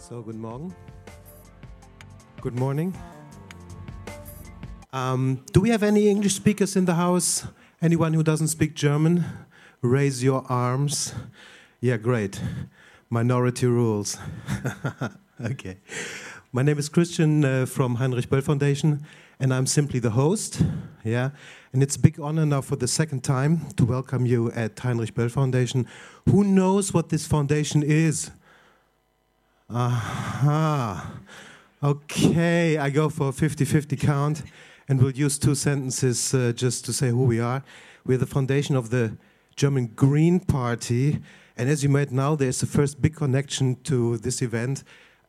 So, guten Morgen. Good morning. Um, do we have any English speakers in the house? Anyone who doesn't speak German? Raise your arms. Yeah, great. Minority rules. okay. My name is Christian uh, from Heinrich Böll Foundation, and I'm simply the host. Yeah, and it's a big honor now for the second time to welcome you at Heinrich Böll Foundation. Who knows what this foundation is? Aha. Okay, I go for a 50 50 count and we'll use two sentences uh, just to say who we are. We're the foundation of the German Green Party. And as you might know, there's the first big connection to this event.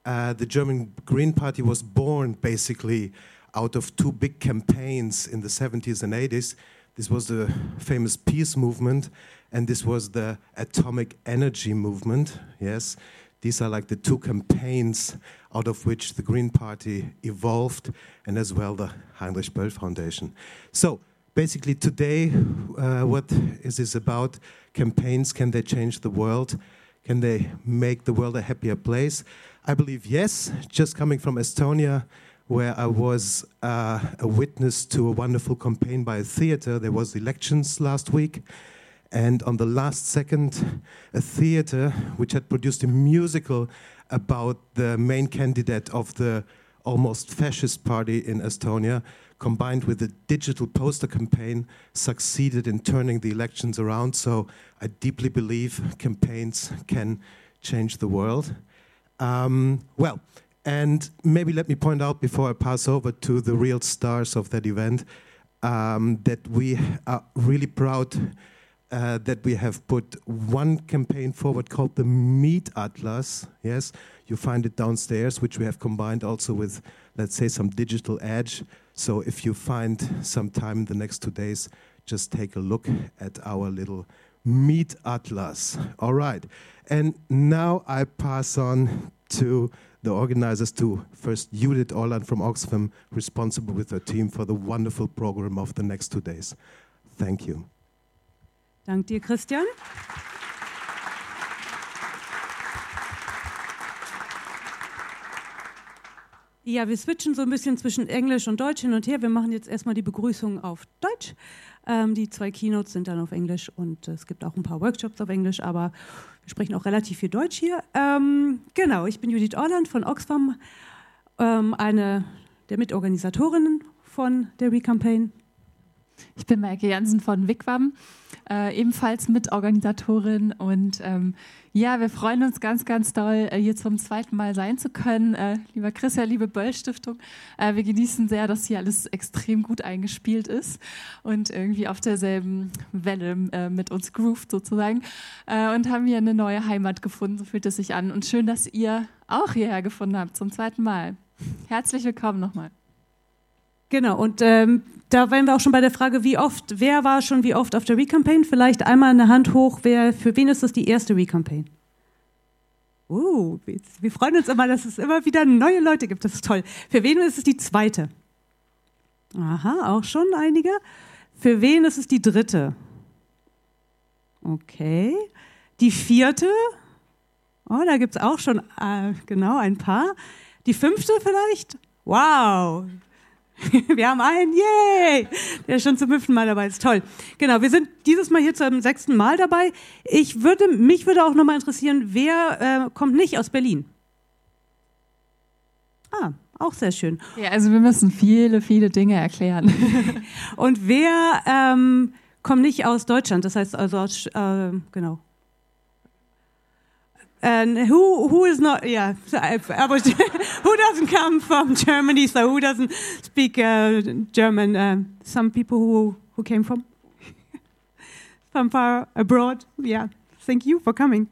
Uh, the German Green Party was born basically out of two big campaigns in the 70s and 80s. This was the famous peace movement, and this was the atomic energy movement. Yes, these are like the two campaigns out of which the Green Party evolved, and as well the Heinrich Böll Foundation. So, basically, today, uh, what is this about? Campaigns can they change the world? Can they make the world a happier place? I believe yes. Just coming from Estonia, where I was uh, a witness to a wonderful campaign by a theater. There was elections last week, and on the last second, a theater which had produced a musical about the main candidate of the almost fascist party in Estonia, combined with a digital poster campaign, succeeded in turning the elections around. So I deeply believe campaigns can change the world. Um, well, and maybe let me point out before I pass over to the real stars of that event um, that we are really proud uh, that we have put one campaign forward called the Meat Atlas. Yes, you find it downstairs, which we have combined also with, let's say, some digital edge. So if you find some time in the next two days, just take a look at our little Meat Atlas. All right. And now I pass on to the organizers, to first Judith Orland from Oxfam, responsible with her team for the wonderful program of the next two days. Thank you. Dank dir, Christian. Ja, wir switchen so ein bisschen zwischen Englisch und Deutsch hin und her. Wir machen jetzt erstmal die Begrüßung auf Deutsch. Ähm, die zwei Keynotes sind dann auf Englisch und es gibt auch ein paar Workshops auf Englisch, aber wir sprechen auch relativ viel Deutsch hier. Ähm, genau, ich bin Judith Orland von Oxfam, ähm, eine der Mitorganisatorinnen von der Recampaign. Ich bin Maike Jansen von WICWAM, äh, ebenfalls Mitorganisatorin. Und ähm, ja, wir freuen uns ganz, ganz doll, äh, hier zum zweiten Mal sein zu können. Äh, lieber Christian, liebe Böll Stiftung, äh, wir genießen sehr, dass hier alles extrem gut eingespielt ist und irgendwie auf derselben Welle äh, mit uns grooved sozusagen. Äh, und haben hier eine neue Heimat gefunden, so fühlt es sich an. Und schön, dass ihr auch hierher gefunden habt zum zweiten Mal. Herzlich willkommen nochmal. Genau, und ähm, da wären wir auch schon bei der Frage, wie oft, wer war schon wie oft auf der Recampaign? Vielleicht einmal eine Hand hoch, wer, für wen ist das die erste Recampaign? Uh, wir freuen uns immer, dass es immer wieder neue Leute gibt. Das ist toll. Für wen ist es die zweite? Aha, auch schon einige. Für wen ist es die dritte? Okay. Die vierte? Oh, da gibt es auch schon äh, genau ein paar. Die fünfte vielleicht? Wow, Wir haben einen, yay! Der ist schon zum fünften Mal dabei, ist toll. Genau, wir sind dieses Mal hier zum sechsten Mal dabei. Ich würde, mich würde auch nochmal interessieren, wer äh, kommt nicht aus Berlin? Ah, auch sehr schön. Ja, also wir müssen viele, viele Dinge erklären. Und wer ähm, kommt nicht aus Deutschland? Das heißt also aus, äh, genau, and who who is not yeah was, who doesn't come from Germany? So who doesn't speak uh, German? Uh, some people who who came from from far abroad. Yeah. Thank you for coming.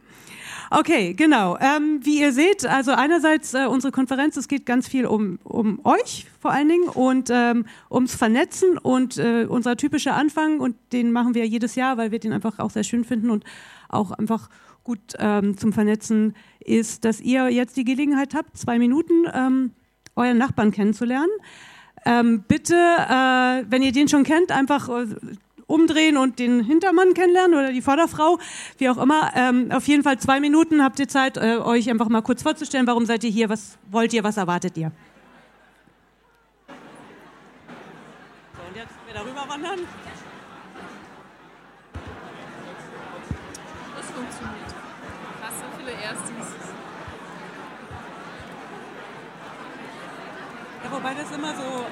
Okay, genau. Ähm, wie ihr seht, also einerseits äh, unsere Konferenz, es geht ganz viel um, um euch vor allen Dingen und ähm, ums Vernetzen und äh, unser typischer Anfang und den machen wir jedes Jahr, weil wir den einfach auch sehr schön finden und auch einfach gut ähm, zum Vernetzen ist, dass ihr jetzt die Gelegenheit habt, zwei Minuten ähm, euren Nachbarn kennenzulernen. Ähm, bitte, äh, wenn ihr den schon kennt, einfach äh, umdrehen und den Hintermann kennenlernen oder die Vorderfrau, wie auch immer. Ähm, auf jeden Fall zwei Minuten habt ihr Zeit, äh, euch einfach mal kurz vorzustellen. Warum seid ihr hier? Was wollt ihr? Was erwartet ihr? So, und jetzt wir darüber wandern. Das funktioniert. Hast so viele Erstis. Ja, wobei das immer so.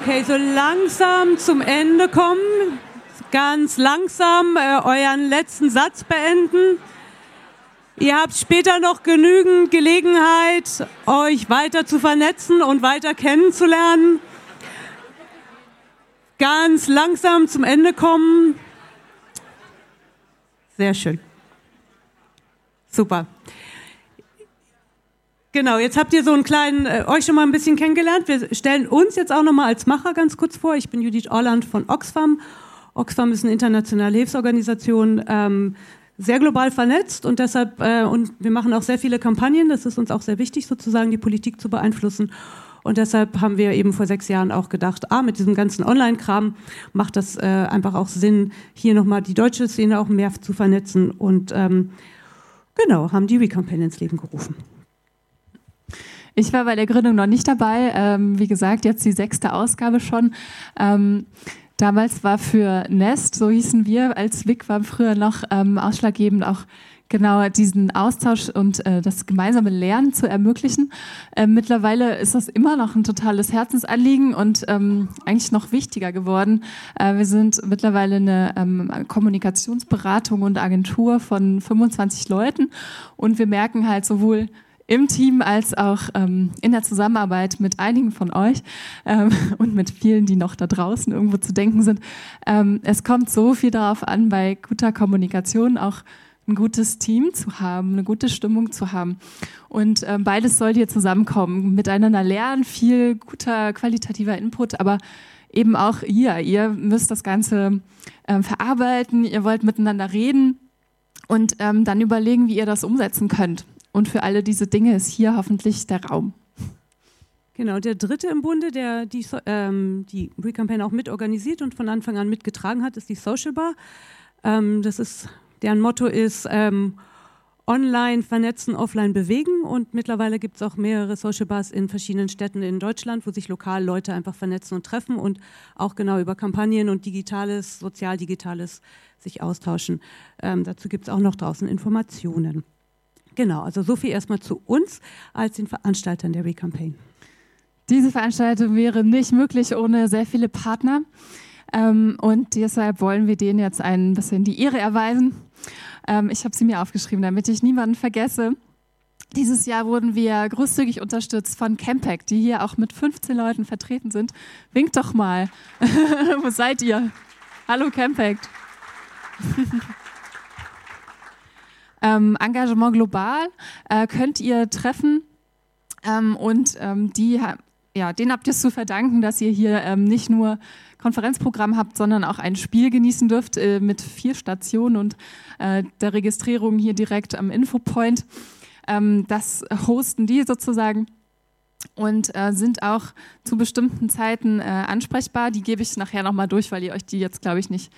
Okay, so langsam zum Ende kommen. Ganz langsam äh, euren letzten Satz beenden. Ihr habt später noch genügend Gelegenheit, euch weiter zu vernetzen und weiter kennenzulernen. Ganz langsam zum Ende kommen. Sehr schön. Super. Genau, jetzt habt ihr so einen kleinen, äh, euch schon mal ein bisschen kennengelernt. Wir stellen uns jetzt auch noch mal als Macher ganz kurz vor. Ich bin Judith Orland von Oxfam. Oxfam ist eine internationale Hilfsorganisation, ähm, sehr global vernetzt und deshalb, äh, und wir machen auch sehr viele Kampagnen. Das ist uns auch sehr wichtig, sozusagen die Politik zu beeinflussen. Und deshalb haben wir eben vor sechs Jahren auch gedacht, ah, mit diesem ganzen Online-Kram macht das äh, einfach auch Sinn, hier nochmal die deutsche Szene auch mehr zu vernetzen und ähm, genau, haben die Recampaign ins Leben gerufen. Ich war bei der Gründung noch nicht dabei. Ähm, wie gesagt, jetzt die sechste Ausgabe schon. Ähm, damals war für Nest, so hießen wir als WIC, war früher noch ähm, ausschlaggebend auch genau diesen Austausch und äh, das gemeinsame Lernen zu ermöglichen. Äh, mittlerweile ist das immer noch ein totales Herzensanliegen und ähm, eigentlich noch wichtiger geworden. Äh, wir sind mittlerweile eine ähm, Kommunikationsberatung und Agentur von 25 Leuten und wir merken halt sowohl im Team als auch ähm, in der Zusammenarbeit mit einigen von euch ähm, und mit vielen, die noch da draußen irgendwo zu denken sind. Ähm, es kommt so viel darauf an, bei guter Kommunikation auch ein gutes Team zu haben, eine gute Stimmung zu haben. Und ähm, beides soll hier zusammenkommen, miteinander lernen, viel guter qualitativer Input, aber eben auch ihr. Ihr müsst das Ganze ähm, verarbeiten, ihr wollt miteinander reden und ähm, dann überlegen, wie ihr das umsetzen könnt. Und für alle diese Dinge ist hier hoffentlich der Raum. Genau, der dritte im Bunde, der die, ähm, die Recampaign auch mitorganisiert und von Anfang an mitgetragen hat, ist die Social Bar. Ähm, das ist, deren Motto ist ähm, online vernetzen, offline bewegen. Und mittlerweile gibt es auch mehrere Social Bars in verschiedenen Städten in Deutschland, wo sich lokal Leute einfach vernetzen und treffen und auch genau über Kampagnen und Digitales, Sozial-Digitales sich austauschen. Ähm, dazu gibt es auch noch draußen Informationen. Genau, also so viel erstmal zu uns als den Veranstaltern der Recampaign. Diese Veranstaltung wäre nicht möglich ohne sehr viele Partner. Ähm, und deshalb wollen wir denen jetzt ein bisschen die Ehre erweisen. Ähm, ich habe sie mir aufgeschrieben, damit ich niemanden vergesse. Dieses Jahr wurden wir großzügig unterstützt von Campact, die hier auch mit 15 Leuten vertreten sind. Winkt doch mal. Wo seid ihr? Hallo Campact. ähm, Engagement global äh, könnt ihr treffen ähm, und ähm, die, ja, denen habt ihr es zu verdanken, dass ihr hier ähm, nicht nur Konferenzprogramm habt, sondern auch ein Spiel genießen dürft äh, mit vier Stationen und äh, der Registrierung hier direkt am Infopoint. Ähm, das hosten die sozusagen und äh, sind auch zu bestimmten Zeiten äh, ansprechbar. Die gebe ich nachher nochmal durch, weil ihr euch die jetzt, glaube ich, nicht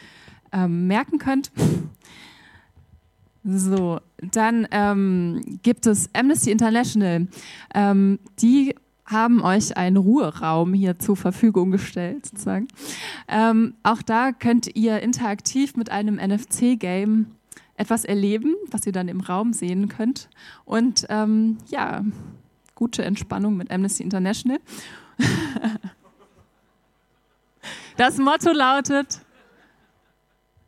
ähm, merken könnt. So, dann ähm, gibt es Amnesty International. Ähm, die haben euch einen Ruheraum hier zur Verfügung gestellt, sozusagen. Ähm, auch da könnt ihr interaktiv mit einem NFC-Game etwas erleben, was ihr dann im Raum sehen könnt. Und ähm, ja, gute Entspannung mit Amnesty International. das Motto lautet,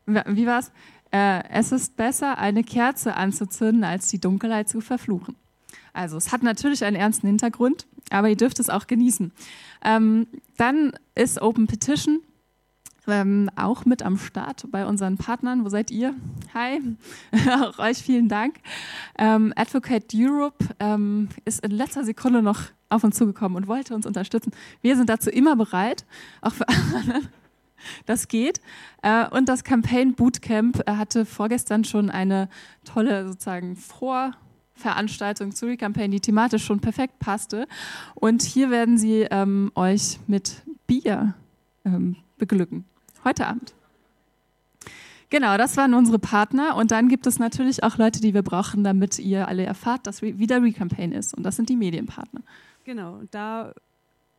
wie war's? Äh, es ist besser, eine Kerze anzuzünden, als die Dunkelheit zu verfluchen. Also es hat natürlich einen ernsten Hintergrund, aber ihr dürft es auch genießen. Ähm, dann ist Open Petition ähm, auch mit am Start bei unseren Partnern. Wo seid ihr? Hi, auch euch vielen Dank. Ähm, Advocate Europe ähm, ist in letzter Sekunde noch auf uns zugekommen und wollte uns unterstützen. Wir sind dazu immer bereit, auch für andere. Das geht. Äh, und das Campaign Bootcamp äh, hatte vorgestern schon eine tolle sozusagen Vorveranstaltung zu Recampaign, die thematisch schon perfekt passte. Und hier werden sie ähm, euch mit Bier ähm, beglücken. Heute Abend. Genau, das waren unsere Partner. Und dann gibt es natürlich auch Leute, die wir brauchen, damit ihr alle erfahrt, dass wieder Recampaign ist. Und das sind die Medienpartner. Genau, da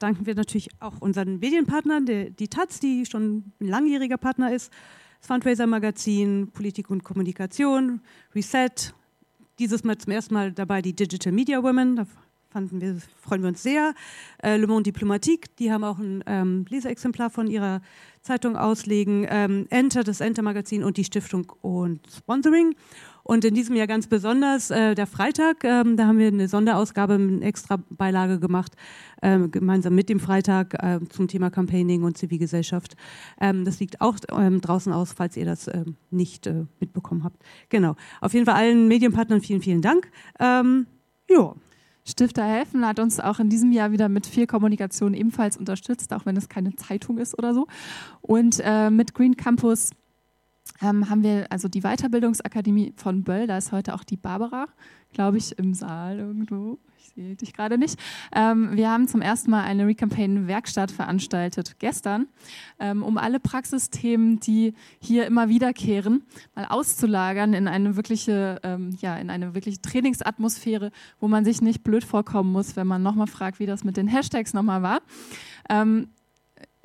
danken wir natürlich auch unseren Medienpartnern, der, die Taz, die schon ein langjähriger Partner ist, das Fundraiser Magazin, Politik und Kommunikation, Reset, dieses Mal zum ersten Mal dabei die Digital Media Women, da fanden wir, freuen wir uns sehr. Äh, Le Monde Diplomatique, die haben auch ein ähm, Leseexemplar von ihrer Zeitung auslegen. Ähm, Enter, das Enter-Magazin und die Stiftung und Sponsoring. Und in diesem Jahr ganz besonders äh, der Freitag, ähm, da haben wir eine Sonderausgabe, eine extra Beilage gemacht, äh, gemeinsam mit dem Freitag äh, zum Thema Campaigning und Zivilgesellschaft. Ähm, das liegt auch ähm, draußen aus, falls ihr das ähm, nicht äh, mitbekommen habt. Genau. Auf jeden Fall allen Medienpartnern vielen, vielen Dank. Ähm, ja. Stifter Helfen hat uns auch in diesem Jahr wieder mit viel Kommunikation ebenfalls unterstützt, auch wenn es keine Zeitung ist oder so. Und äh, mit Green Campus ähm, haben wir also die Weiterbildungsakademie von Böll, da ist heute auch die Barbara, glaube ich, im Saal irgendwo. Ich sehe dich gerade nicht. Ähm, wir haben zum ersten Mal eine Recampaign-Werkstatt veranstaltet, gestern, ähm, um alle Praxisthemen, die hier immer wiederkehren, mal auszulagern in eine wirkliche, ähm, ja, in eine wirkliche Trainingsatmosphäre, wo man sich nicht blöd vorkommen muss, wenn man nochmal fragt, wie das mit den Hashtags nochmal war.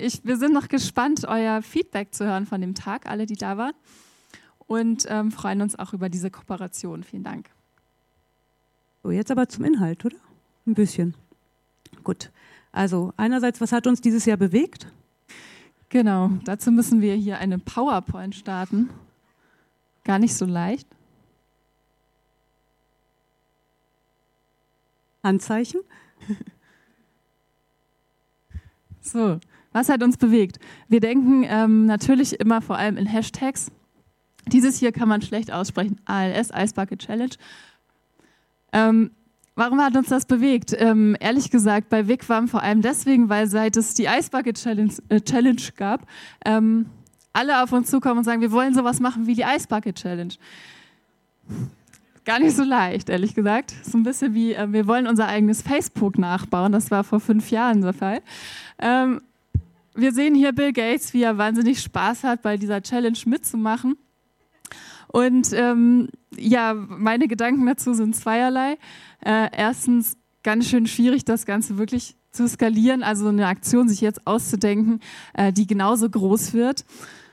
Ich, wir sind noch gespannt, euer Feedback zu hören von dem Tag, alle, die da waren. Und ähm, freuen uns auch über diese Kooperation. Vielen Dank. So, jetzt aber zum Inhalt, oder? Ein bisschen. Gut. Also, einerseits, was hat uns dieses Jahr bewegt? Genau, dazu müssen wir hier eine PowerPoint starten. Gar nicht so leicht. Handzeichen. so, was hat uns bewegt? Wir denken ähm, natürlich immer vor allem in Hashtags. Dieses hier kann man schlecht aussprechen. ALS, Ice Bucket Challenge. Ähm, warum hat uns das bewegt? Ähm, ehrlich gesagt, bei Wigwam vor allem deswegen, weil seit es die Ice Bucket Challenge, äh, Challenge gab, ähm, alle auf uns zukommen und sagen, wir wollen sowas machen wie die Ice Bucket Challenge. Gar nicht so leicht, ehrlich gesagt. So ein bisschen wie, äh, wir wollen unser eigenes Facebook nachbauen. Das war vor fünf Jahren der Fall. Ähm, wir sehen hier Bill Gates, wie er wahnsinnig Spaß hat, bei dieser Challenge mitzumachen. Und ähm, ja, meine Gedanken dazu sind zweierlei. Äh, erstens, ganz schön schwierig, das Ganze wirklich zu skalieren, also eine Aktion sich jetzt auszudenken, äh, die genauso groß wird,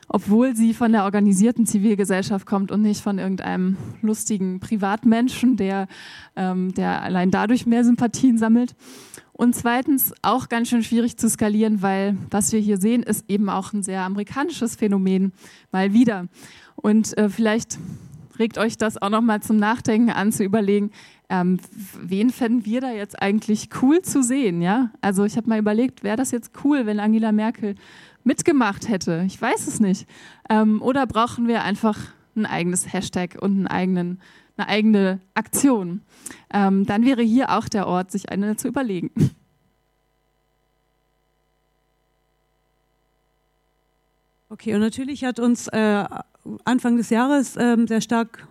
obwohl sie von der organisierten Zivilgesellschaft kommt und nicht von irgendeinem lustigen Privatmenschen, der, ähm, der allein dadurch mehr Sympathien sammelt. Und zweitens auch ganz schön schwierig zu skalieren, weil was wir hier sehen, ist eben auch ein sehr amerikanisches Phänomen, mal wieder. Und äh, vielleicht regt euch das auch nochmal zum Nachdenken an, zu überlegen, ähm, wen fänden wir da jetzt eigentlich cool zu sehen? Ja? Also ich habe mal überlegt, wäre das jetzt cool, wenn Angela Merkel mitgemacht hätte? Ich weiß es nicht. Ähm, oder brauchen wir einfach ein eigenes Hashtag und einen eigenen, eine eigene Aktion? Ähm, dann wäre hier auch der Ort, sich eine zu überlegen. Okay, und natürlich hat uns äh, Anfang des Jahres ähm, sehr stark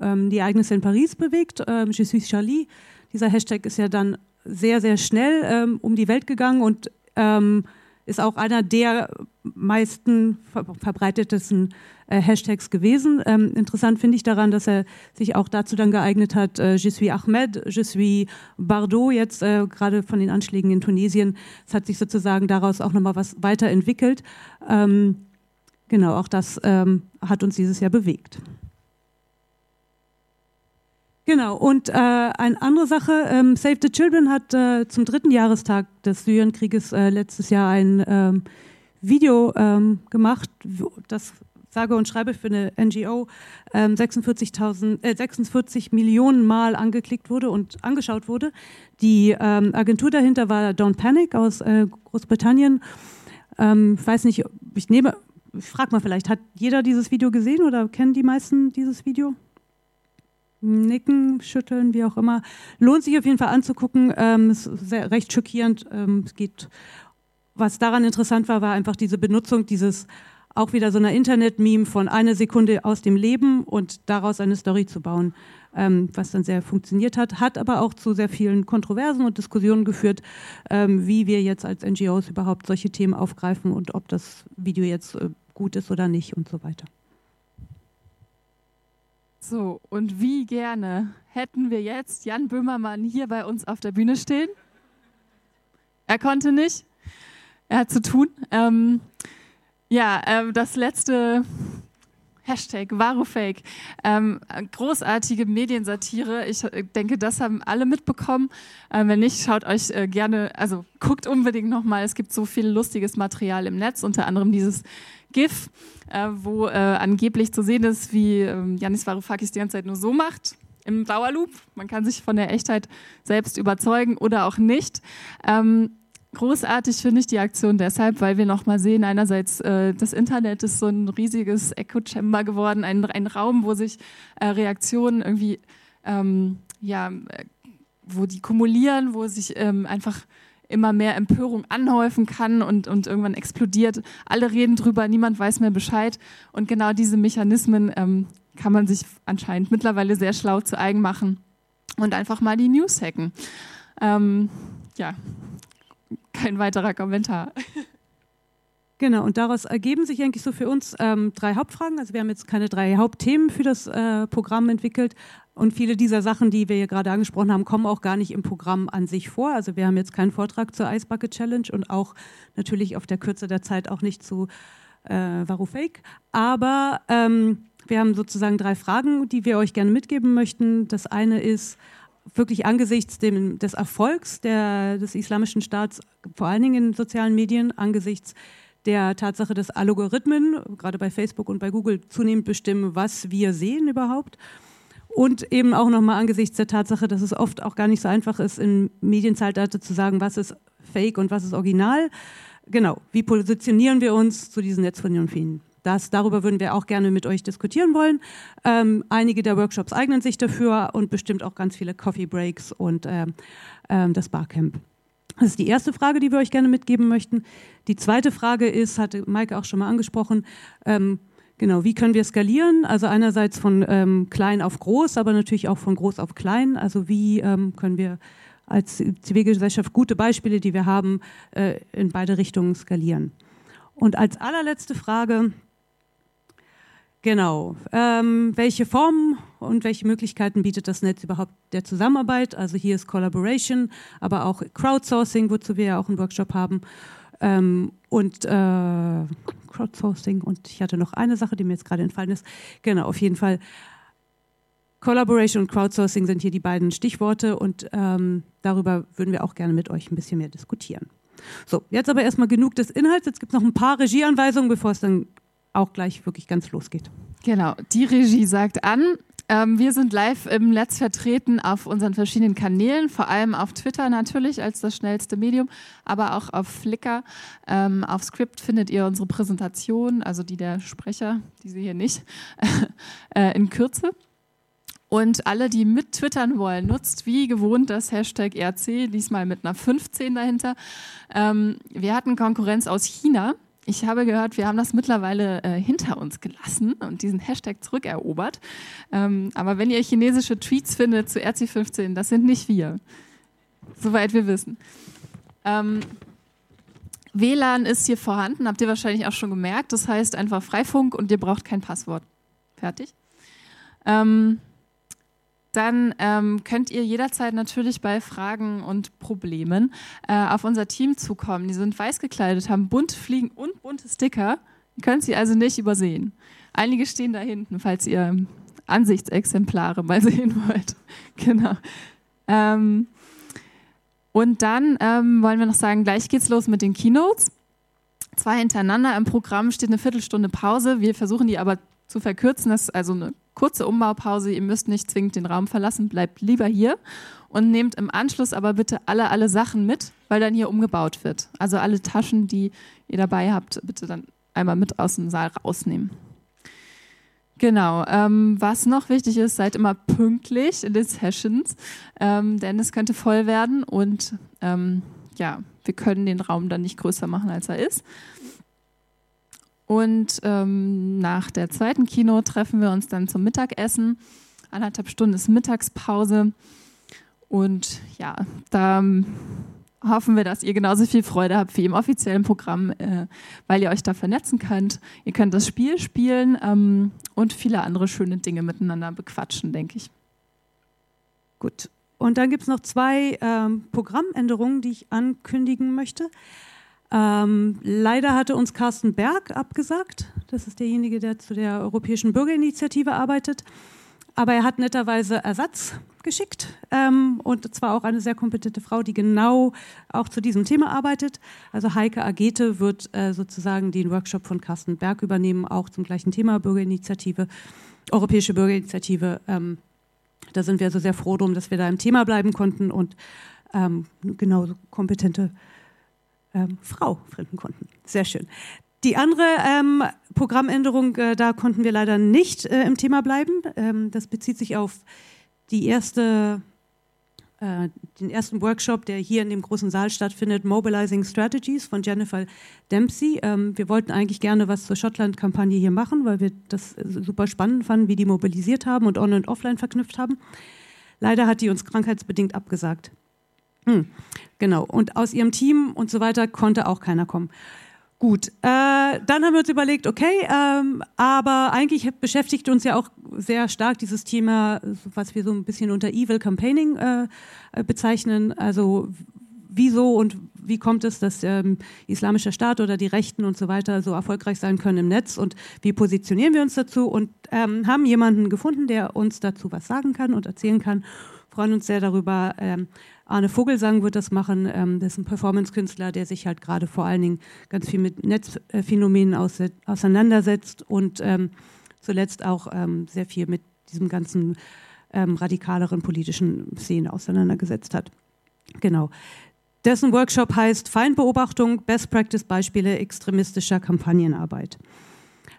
ähm, die Ereignisse in Paris bewegt. Ähm, Je suis Charlie. Dieser Hashtag ist ja dann sehr, sehr schnell ähm, um die Welt gegangen und ähm, ist auch einer der meisten ver verbreitetesten äh, Hashtags gewesen. Ähm, interessant finde ich daran, dass er sich auch dazu dann geeignet hat, äh, Je suis Ahmed, Je suis Bardot, jetzt äh, gerade von den Anschlägen in Tunesien. Es hat sich sozusagen daraus auch nochmal was weiterentwickelt. Ähm, genau, auch das ähm, hat uns dieses Jahr bewegt. Genau, und äh, eine andere Sache, ähm, Save the Children hat äh, zum dritten Jahrestag des Syrienkrieges äh, letztes Jahr ein ähm, Video ähm, gemacht, das sage und schreibe für eine NGO 46, ähm, 46 äh, Millionen Mal angeklickt wurde und angeschaut wurde. Die ähm, Agentur dahinter war Don't Panic aus äh, Großbritannien. Ähm, ich weiß nicht, ich nehme, ich frage mal vielleicht, hat jeder dieses Video gesehen oder kennen die meisten dieses Video? Nicken, schütteln, wie auch immer. Lohnt sich auf jeden Fall anzugucken. Ähm, ist sehr, recht schockierend. Ähm, es geht, was daran interessant war, war einfach diese Benutzung dieses auch wieder so einer Internet-Meme von einer Sekunde aus dem Leben und daraus eine Story zu bauen, ähm, was dann sehr funktioniert hat, hat aber auch zu sehr vielen Kontroversen und Diskussionen geführt, ähm, wie wir jetzt als NGOs überhaupt solche Themen aufgreifen und ob das Video jetzt äh, gut ist oder nicht und so weiter. So, und wie gerne hätten wir jetzt Jan Böhmermann hier bei uns auf der Bühne stehen? Er konnte nicht. Er hat zu tun. Ähm, ja, äh, das letzte Hashtag Varufake. Ähm, großartige Mediensatire. Ich äh, denke, das haben alle mitbekommen. Ähm, wenn nicht, schaut euch äh, gerne, also guckt unbedingt nochmal. Es gibt so viel lustiges Material im Netz, unter anderem dieses GIF, äh, wo äh, angeblich zu sehen ist, wie äh, Janis Varoufakis die ganze Zeit nur so macht im Dauerloop. Man kann sich von der Echtheit selbst überzeugen oder auch nicht. Ähm, großartig finde ich die Aktion deshalb, weil wir nochmal sehen, einerseits äh, das Internet ist so ein riesiges Echo-Chamber geworden, ein, ein Raum, wo sich äh, Reaktionen irgendwie, ähm, ja, äh, wo die kumulieren, wo sich ähm, einfach immer mehr Empörung anhäufen kann und, und irgendwann explodiert. Alle reden drüber, niemand weiß mehr Bescheid. Und genau diese Mechanismen ähm, kann man sich anscheinend mittlerweile sehr schlau zu eigen machen und einfach mal die News hacken. Ähm, ja, kein weiterer Kommentar. Genau, und daraus ergeben sich eigentlich so für uns ähm, drei Hauptfragen. Also wir haben jetzt keine drei Hauptthemen für das äh, Programm entwickelt, und viele dieser Sachen, die wir hier gerade angesprochen haben, kommen auch gar nicht im Programm an sich vor. Also wir haben jetzt keinen Vortrag zur Ice Bucket Challenge und auch natürlich auf der Kürze der Zeit auch nicht zu äh, Varufake. Aber ähm, wir haben sozusagen drei Fragen, die wir euch gerne mitgeben möchten. Das eine ist wirklich angesichts dem, des Erfolgs der, des Islamischen Staats, vor allen Dingen in sozialen Medien, angesichts der Tatsache, dass Algorithmen, gerade bei Facebook und bei Google, zunehmend bestimmen, was wir sehen überhaupt. Und eben auch nochmal angesichts der Tatsache, dass es oft auch gar nicht so einfach ist, im Medienzeitalter zu sagen, was ist Fake und was ist Original. Genau, wie positionieren wir uns zu diesen Netzphänomenen? Das, darüber würden wir auch gerne mit euch diskutieren wollen. Ähm, einige der Workshops eignen sich dafür und bestimmt auch ganz viele Coffee Breaks und ähm, ähm, das Barcamp. Das ist die erste Frage, die wir euch gerne mitgeben möchten. Die zweite Frage ist, hatte Maike auch schon mal angesprochen, ähm, Genau, wie können wir skalieren? Also einerseits von ähm, klein auf groß, aber natürlich auch von groß auf klein. Also wie ähm, können wir als Zivilgesellschaft gute Beispiele, die wir haben, äh, in beide Richtungen skalieren? Und als allerletzte Frage Genau. Ähm, welche Formen und welche Möglichkeiten bietet das Netz überhaupt der Zusammenarbeit? Also hier ist Collaboration, aber auch Crowdsourcing, wozu wir ja auch einen Workshop haben. Ähm, und äh, Crowdsourcing und ich hatte noch eine Sache, die mir jetzt gerade entfallen ist. Genau, auf jeden Fall. Collaboration und Crowdsourcing sind hier die beiden Stichworte und ähm, darüber würden wir auch gerne mit euch ein bisschen mehr diskutieren. So, jetzt aber erstmal genug des Inhalts. Jetzt gibt es noch ein paar Regieanweisungen, bevor es dann auch gleich wirklich ganz losgeht. Genau, die Regie sagt an. Ähm, wir sind live im Netz vertreten auf unseren verschiedenen Kanälen, vor allem auf Twitter natürlich als das schnellste Medium, aber auch auf Flickr. Ähm, auf Script findet ihr unsere Präsentation, also die der Sprecher, diese hier nicht, äh, in Kürze. Und alle, die mit twittern wollen, nutzt wie gewohnt das Hashtag RC, diesmal mit einer 15 dahinter. Ähm, wir hatten Konkurrenz aus China ich habe gehört, wir haben das mittlerweile äh, hinter uns gelassen und diesen Hashtag zurückerobert. Ähm, aber wenn ihr chinesische Tweets findet zu RC15, das sind nicht wir. Soweit wir wissen. Ähm, WLAN ist hier vorhanden, habt ihr wahrscheinlich auch schon gemerkt. Das heißt einfach Freifunk und ihr braucht kein Passwort. Fertig. Ähm, dann ähm, könnt ihr jederzeit natürlich bei Fragen und Problemen äh, auf unser Team zukommen. Die sind weiß gekleidet, haben bunte Fliegen und bunte Sticker. Ihr könnt sie also nicht übersehen. Einige stehen da hinten, falls ihr Ansichtsexemplare mal sehen wollt. genau. Ähm, und dann ähm, wollen wir noch sagen, gleich geht's los mit den Keynotes. Zwei hintereinander. Im Programm steht eine Viertelstunde Pause. Wir versuchen die aber zu verkürzen. Das ist also eine kurze Umbaupause. Ihr müsst nicht zwingend den Raum verlassen, bleibt lieber hier und nehmt im Anschluss aber bitte alle, alle Sachen mit, weil dann hier umgebaut wird. Also alle Taschen, die ihr dabei habt, bitte dann einmal mit aus dem Saal rausnehmen. Genau. Ähm, was noch wichtig ist, seid immer pünktlich in den Sessions, ähm, denn es könnte voll werden und ähm, ja, wir können den Raum dann nicht größer machen, als er ist. Und ähm, nach der zweiten Kino treffen wir uns dann zum Mittagessen. Anderthalb Stunden ist Mittagspause. Und ja, da ähm, hoffen wir, dass ihr genauso viel Freude habt wie im offiziellen Programm, äh, weil ihr euch da vernetzen könnt. Ihr könnt das Spiel spielen ähm, und viele andere schöne Dinge miteinander bequatschen, denke ich. Gut. Und dann gibt es noch zwei ähm, Programmänderungen, die ich ankündigen möchte. Ähm, leider hatte uns Carsten Berg abgesagt. Das ist derjenige, der zu der Europäischen Bürgerinitiative arbeitet. Aber er hat netterweise Ersatz geschickt ähm, und zwar auch eine sehr kompetente Frau, die genau auch zu diesem Thema arbeitet. Also Heike Agete wird äh, sozusagen den Workshop von Carsten Berg übernehmen, auch zum gleichen Thema Bürgerinitiative, Europäische Bürgerinitiative. Ähm, da sind wir also sehr froh drum, dass wir da im Thema bleiben konnten und ähm, genauso kompetente ähm, Frau finden konnten. Sehr schön. Die andere ähm, Programmänderung, äh, da konnten wir leider nicht äh, im Thema bleiben. Ähm, das bezieht sich auf die erste, äh, den ersten Workshop, der hier in dem großen Saal stattfindet, Mobilizing Strategies von Jennifer Dempsey. Ähm, wir wollten eigentlich gerne was zur Schottland-Kampagne hier machen, weil wir das super spannend fanden, wie die mobilisiert haben und on- und offline verknüpft haben. Leider hat die uns krankheitsbedingt abgesagt. Hm, genau. Und aus ihrem Team und so weiter konnte auch keiner kommen. Gut, äh, dann haben wir uns überlegt, okay, ähm, aber eigentlich beschäftigt uns ja auch sehr stark dieses Thema, was wir so ein bisschen unter Evil Campaigning äh, bezeichnen. Also wieso und wie kommt es, dass ähm, Islamischer Staat oder die Rechten und so weiter so erfolgreich sein können im Netz und wie positionieren wir uns dazu und ähm, haben jemanden gefunden, der uns dazu was sagen kann und erzählen kann. Freuen uns sehr darüber. Ähm, Arne Vogelsang wird das machen. Ähm, das ist ein Performance-Künstler, der sich halt gerade vor allen Dingen ganz viel mit Netzphänomenen auseinandersetzt und ähm, zuletzt auch ähm, sehr viel mit diesem ganzen ähm, radikaleren politischen Szenen auseinandergesetzt hat. Genau. Dessen Workshop heißt Feindbeobachtung, Best Practice Beispiele extremistischer Kampagnenarbeit.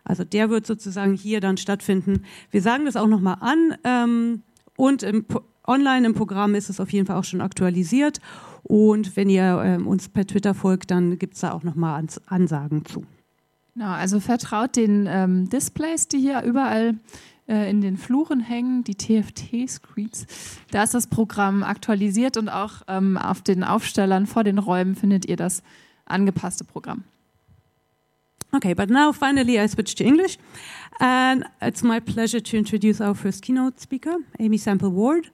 Also der wird sozusagen hier dann stattfinden. Wir sagen das auch nochmal an. Ähm, und im online im Programm ist es auf jeden Fall auch schon aktualisiert. Und wenn ihr ähm, uns per Twitter folgt, dann gibt es da auch nochmal Ans Ansagen zu. Genau, also vertraut den ähm, Displays, die hier überall äh, in den Fluren hängen, die TFT-Screens. Da ist das Programm aktualisiert und auch ähm, auf den Aufstellern vor den Räumen findet ihr das angepasste Programm. Okay, but now finally I switch to English. And it's my pleasure to introduce our first keynote speaker, Amy Sample Ward.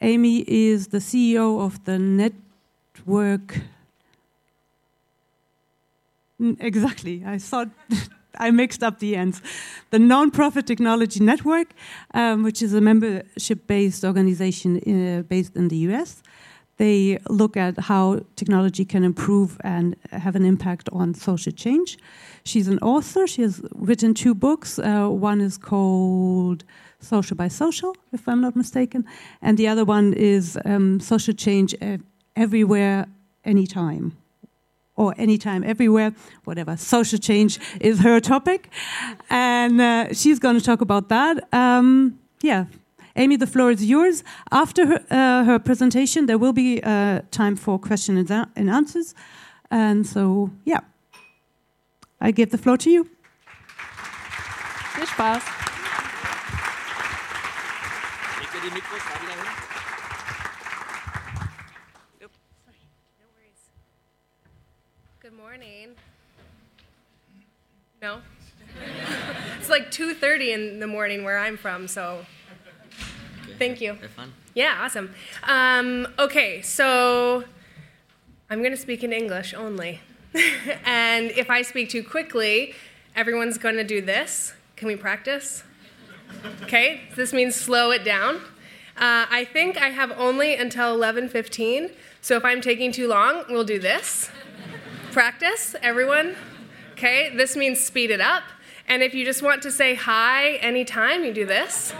Amy is the CEO of the network. Exactly, I thought I mixed up the ends. The Nonprofit Technology Network, um, which is a membership based organization uh, based in the US. They look at how technology can improve and have an impact on social change. She's an author. She has written two books. Uh, one is called Social by Social, if I'm not mistaken, and the other one is um, Social Change Everywhere, Anytime. Or anytime, everywhere, whatever. Social change is her topic. And uh, she's going to talk about that. Um, yeah, Amy, the floor is yours. After her, uh, her presentation, there will be uh, time for questions and answers. And so, yeah, I give the floor to you. Viel Spaß. Good morning. No? it's like 2.30 in the morning where I'm from, so thank you. Have fun. Yeah, awesome. Um, okay, so I'm going to speak in English only. and if I speak too quickly, everyone's going to do this. Can we practice? Okay, this means slow it down. Uh, I think I have only until 11:15, so if I'm taking too long, we'll do this. Practice, everyone. Okay, this means speed it up. And if you just want to say hi anytime, you do this.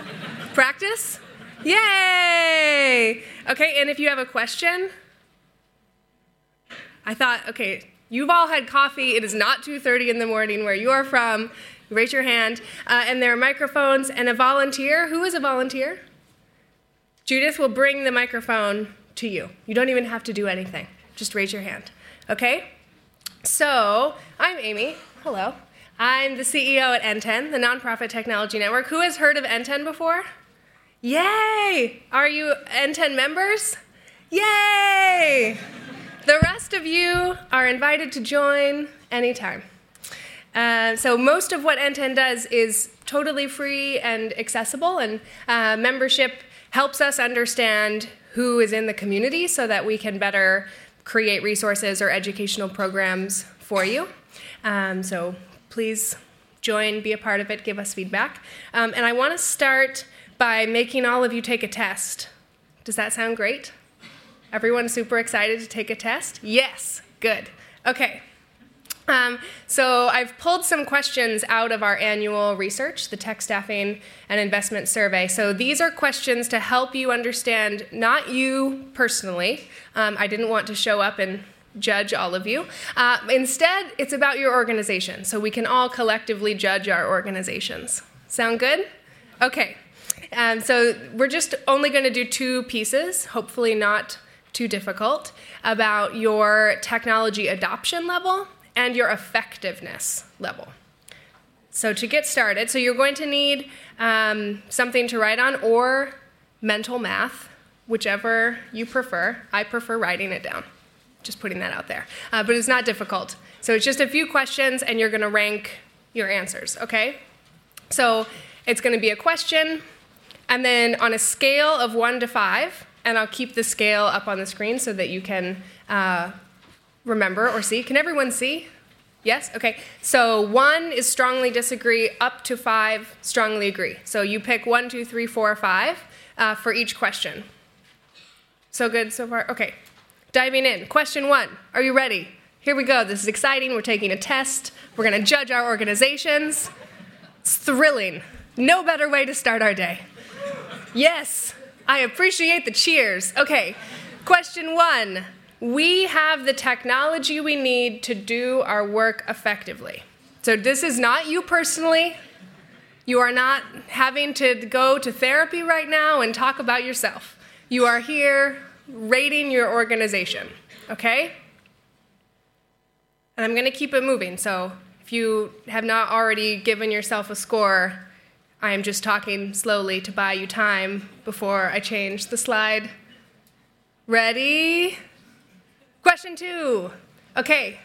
Practice. Yay! Okay, and if you have a question, I thought, okay, you've all had coffee. It is not 2:30 in the morning where you are from. Raise your hand. Uh, and there are microphones and a volunteer. Who is a volunteer? Judith will bring the microphone to you. You don't even have to do anything. Just raise your hand. Okay? So, I'm Amy. Hello. I'm the CEO at NTEN, the Nonprofit Technology Network. Who has heard of NTEN before? Yay! Are you NTEN members? Yay! The rest of you are invited to join anytime. Uh, so most of what NTEN does is totally free and accessible, and uh, membership helps us understand who is in the community so that we can better create resources or educational programs for you. Um, so please join, be a part of it, give us feedback. Um, and I want to start by making all of you take a test. Does that sound great? Everyone super excited to take a test? Yes, good. Okay. Um, so I've pulled some questions out of our annual research, the Tech Staffing and Investment Survey. So these are questions to help you understand, not you personally. Um, I didn't want to show up and judge all of you. Uh, instead, it's about your organization, so we can all collectively judge our organizations. Sound good? Okay. Um, so we're just only going to do two pieces, hopefully not too difficult, about your technology adoption level and your effectiveness level. So to get started, so you're going to need um, something to write on or mental math, whichever you prefer. I prefer writing it down. Just putting that out there. Uh, but it's not difficult. So it's just a few questions, and you're going to rank your answers, okay? So it's going to be a question, and then on a scale of one to five, and I'll keep the scale up on the screen so that you can uh, remember or see. Can everyone see? Yes? Okay. So one is strongly disagree, up to five, strongly agree. So you pick one, two, three, four, five uh, for each question. So good so far? Okay. Diving in. Question one. Are you ready? Here we go. This is exciting. We're taking a test. We're going to judge our organizations. It's thrilling. No better way to start our day. Yes, I appreciate the cheers. Okay, question one. We have the technology we need to do our work effectively. So, this is not you personally. You are not having to go to therapy right now and talk about yourself. You are here rating your organization, okay? And I'm going to keep it moving. So, if you have not already given yourself a score, I am just talking slowly to buy you time before I change the slide. Ready? Question two. Okay.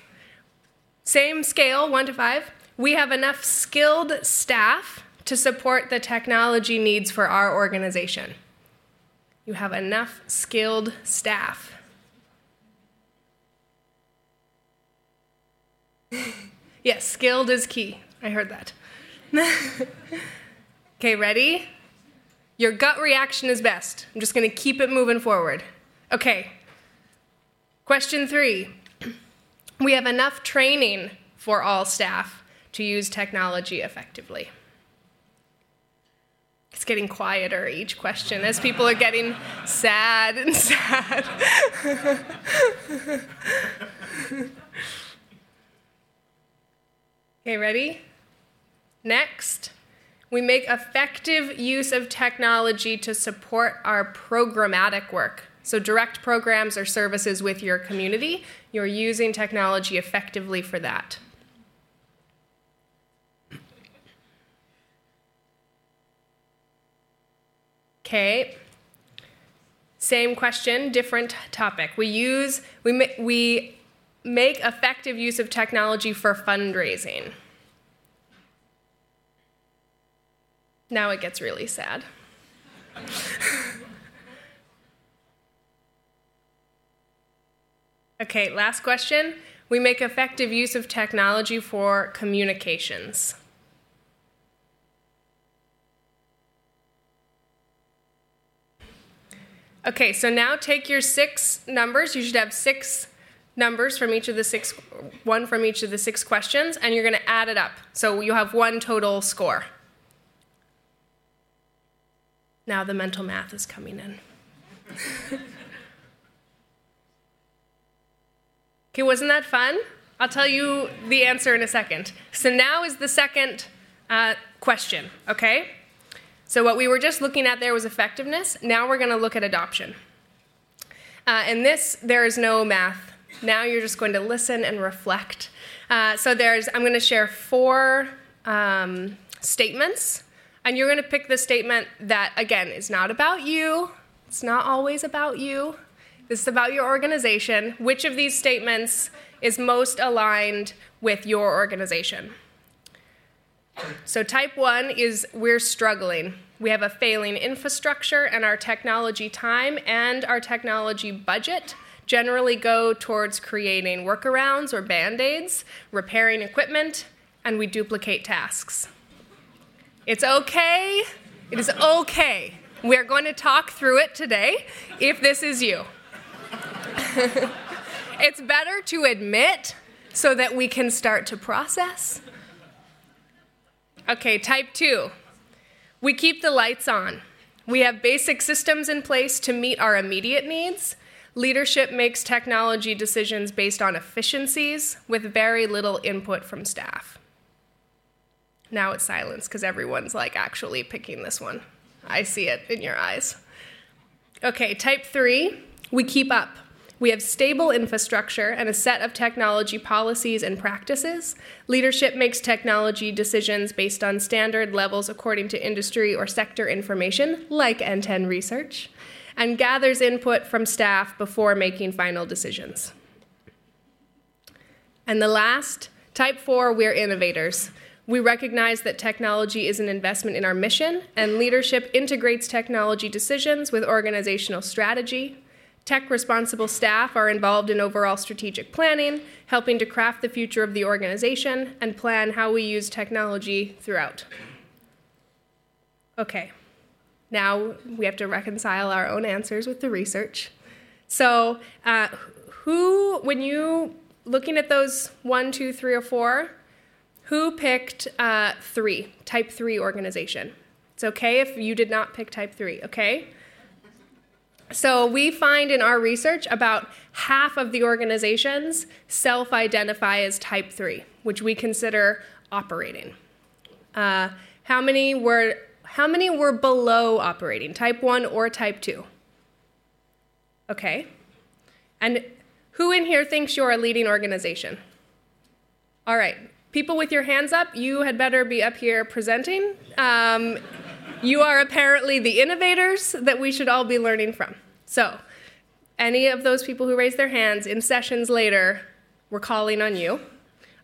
Same scale, one to five. we have enough skilled staff to support the technology needs for our organization. You have enough skilled staff. yes, skilled is key. I heard that. okay, ready? Your gut reaction is best. I'm just going to keep it moving forward. Okay. Question three We have enough training for all staff to use technology effectively. It's getting quieter each question as people are getting sad and sad. okay, ready? Next, we make effective use of technology to support our programmatic work. So, direct programs or services with your community, you're using technology effectively for that. Okay. Same question, different topic. We use we we make effective use of technology for fundraising. Now it gets really sad. okay, last question. We make effective use of technology for communications. Okay, so now take your six numbers. You should have six numbers from each of the six, one from each of the six questions, and you're going to add it up. So you have one total score. Now the mental math is coming in. okay, wasn't that fun? I'll tell you the answer in a second. So now is the second uh, question, okay? So, what we were just looking at there was effectiveness. Now we're going to look at adoption. Uh, this, there is no math. Now you're just going to listen and reflect. Uh, so, there's, I'm going to share four um, statements, and you're going to pick the statement that, again, is not about you. It's not always about you. This is about your organization. Which of these statements is most aligned with your organization? So, type one is we're struggling. We have a failing infrastructure, and our technology time and our technology budget generally go towards creating workarounds or band aids, repairing equipment, and we duplicate tasks. It's okay. It is okay. We're going to talk through it today if this is you. it's better to admit so that we can start to process Okay, type two. We keep the lights on. We have basic systems in place to meet our immediate needs. Leadership makes technology decisions based on efficiencies with very little input from staff. Now it's silence because everyone's like actually picking this one. I see it in your eyes. Okay, type three, we keep up. We have stable infrastructure and a set of technology policies and practices. Leadership makes technology decisions based on standard levels according to industry or sector information, like NTEN research, and gathers input from staff before making final decisions. And the last, type four, we're innovators. We recognize that technology is an investment in our mission, and leadership integrates technology decisions with organizational strategy, Tech responsible staff are involved in overall strategic planning, helping to craft the future of the organization and plan how we use technology throughout. Okay, now we have to reconcile our own answers with the research. So, uh, who, when you looking at those one, two, three, or four, who picked uh, three, type three organization? It's okay if you did not pick type three, okay? So, we find in our research about half of the organizations self identify as type 3, which we consider operating. Uh, how, many were, how many were below operating, type 1 or type 2? Okay. And who in here thinks you're a leading organization? All right. People with your hands up, you had better be up here presenting. Um, you are apparently the innovators that we should all be learning from. So, any of those people who raise their hands in sessions later, we're calling on you.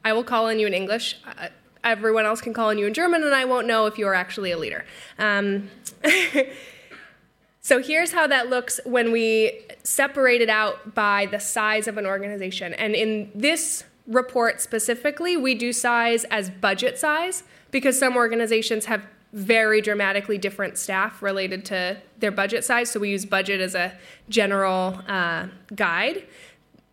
I will call on you in English. I, everyone else can call on you in German, and I won't know if you're actually a leader. Um, so here's how that looks when we separate it out by the size of an organization. And in this report specifically, we do size as budget size because some organizations have very dramatically different staff related to their budget size. So we use budget as a general uh, guide.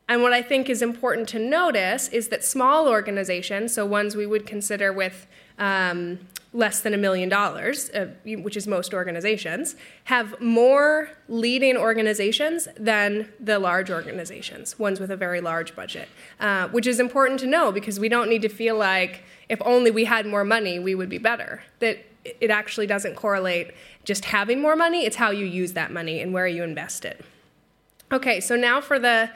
And what I think is important to notice is that small organizations, so ones we would consider with um, less than a million dollars, uh, which is most organizations, have more leading organizations than the large organizations, ones with a very large budget, uh, which is important to know because we don't need to feel like if only we had more money, we would be better. That it actually doesn't correlate just having more money, it's how you use that money and where you invest it. Okay, so now for the,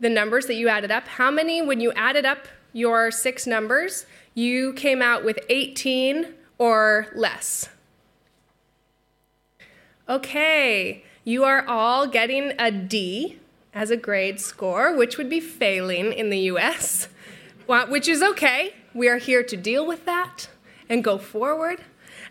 the numbers that you added up. How many, when you added up your six numbers, you came out with 18 or less? Okay, you are all getting a D as a grade score, which would be failing in the US, which is okay. We are here to deal with that and go forward.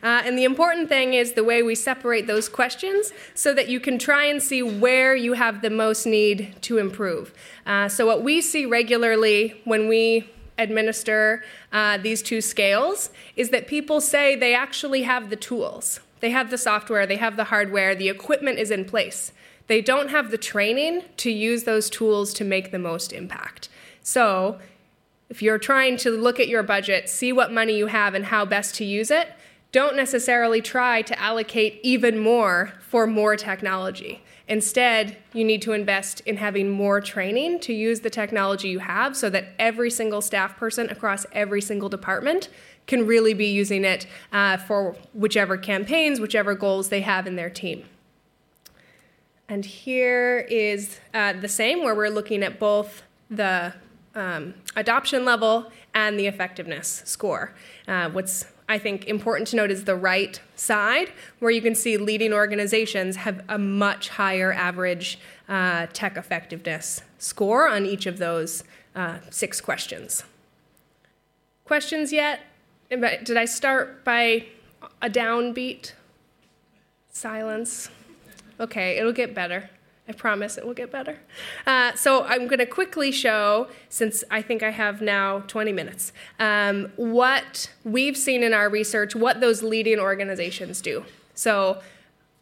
Uh, and the important thing is the way we separate those questions so that you can try and see where you have the most need to improve. Uh, so, what we see regularly when we administer uh, these two scales is that people say they actually have the tools. They have the software, they have the hardware, the equipment is in place. They don't have the training to use those tools to make the most impact. So, if you're trying to look at your budget, see what money you have and how best to use it, don't necessarily try to allocate even more for more technology. Instead, you need to invest in having more training to use the technology you have so that every single staff person across every single department can really be using it uh, for whichever campaigns, whichever goals they have in their team. And here is uh, the same, where we're looking at both the um, adoption level and the effectiveness score. Uh, what's I think important to note is the right side, where you can see leading organizations have a much higher average uh, tech effectiveness score on each of those uh, six questions. Questions yet? Did I start by a downbeat? Silence. Okay, it'll get better. I promise it will get better. Uh, so I'm going to quickly show, since I think I have now 20 minutes, um, what we've seen in our research, what those leading organizations do. So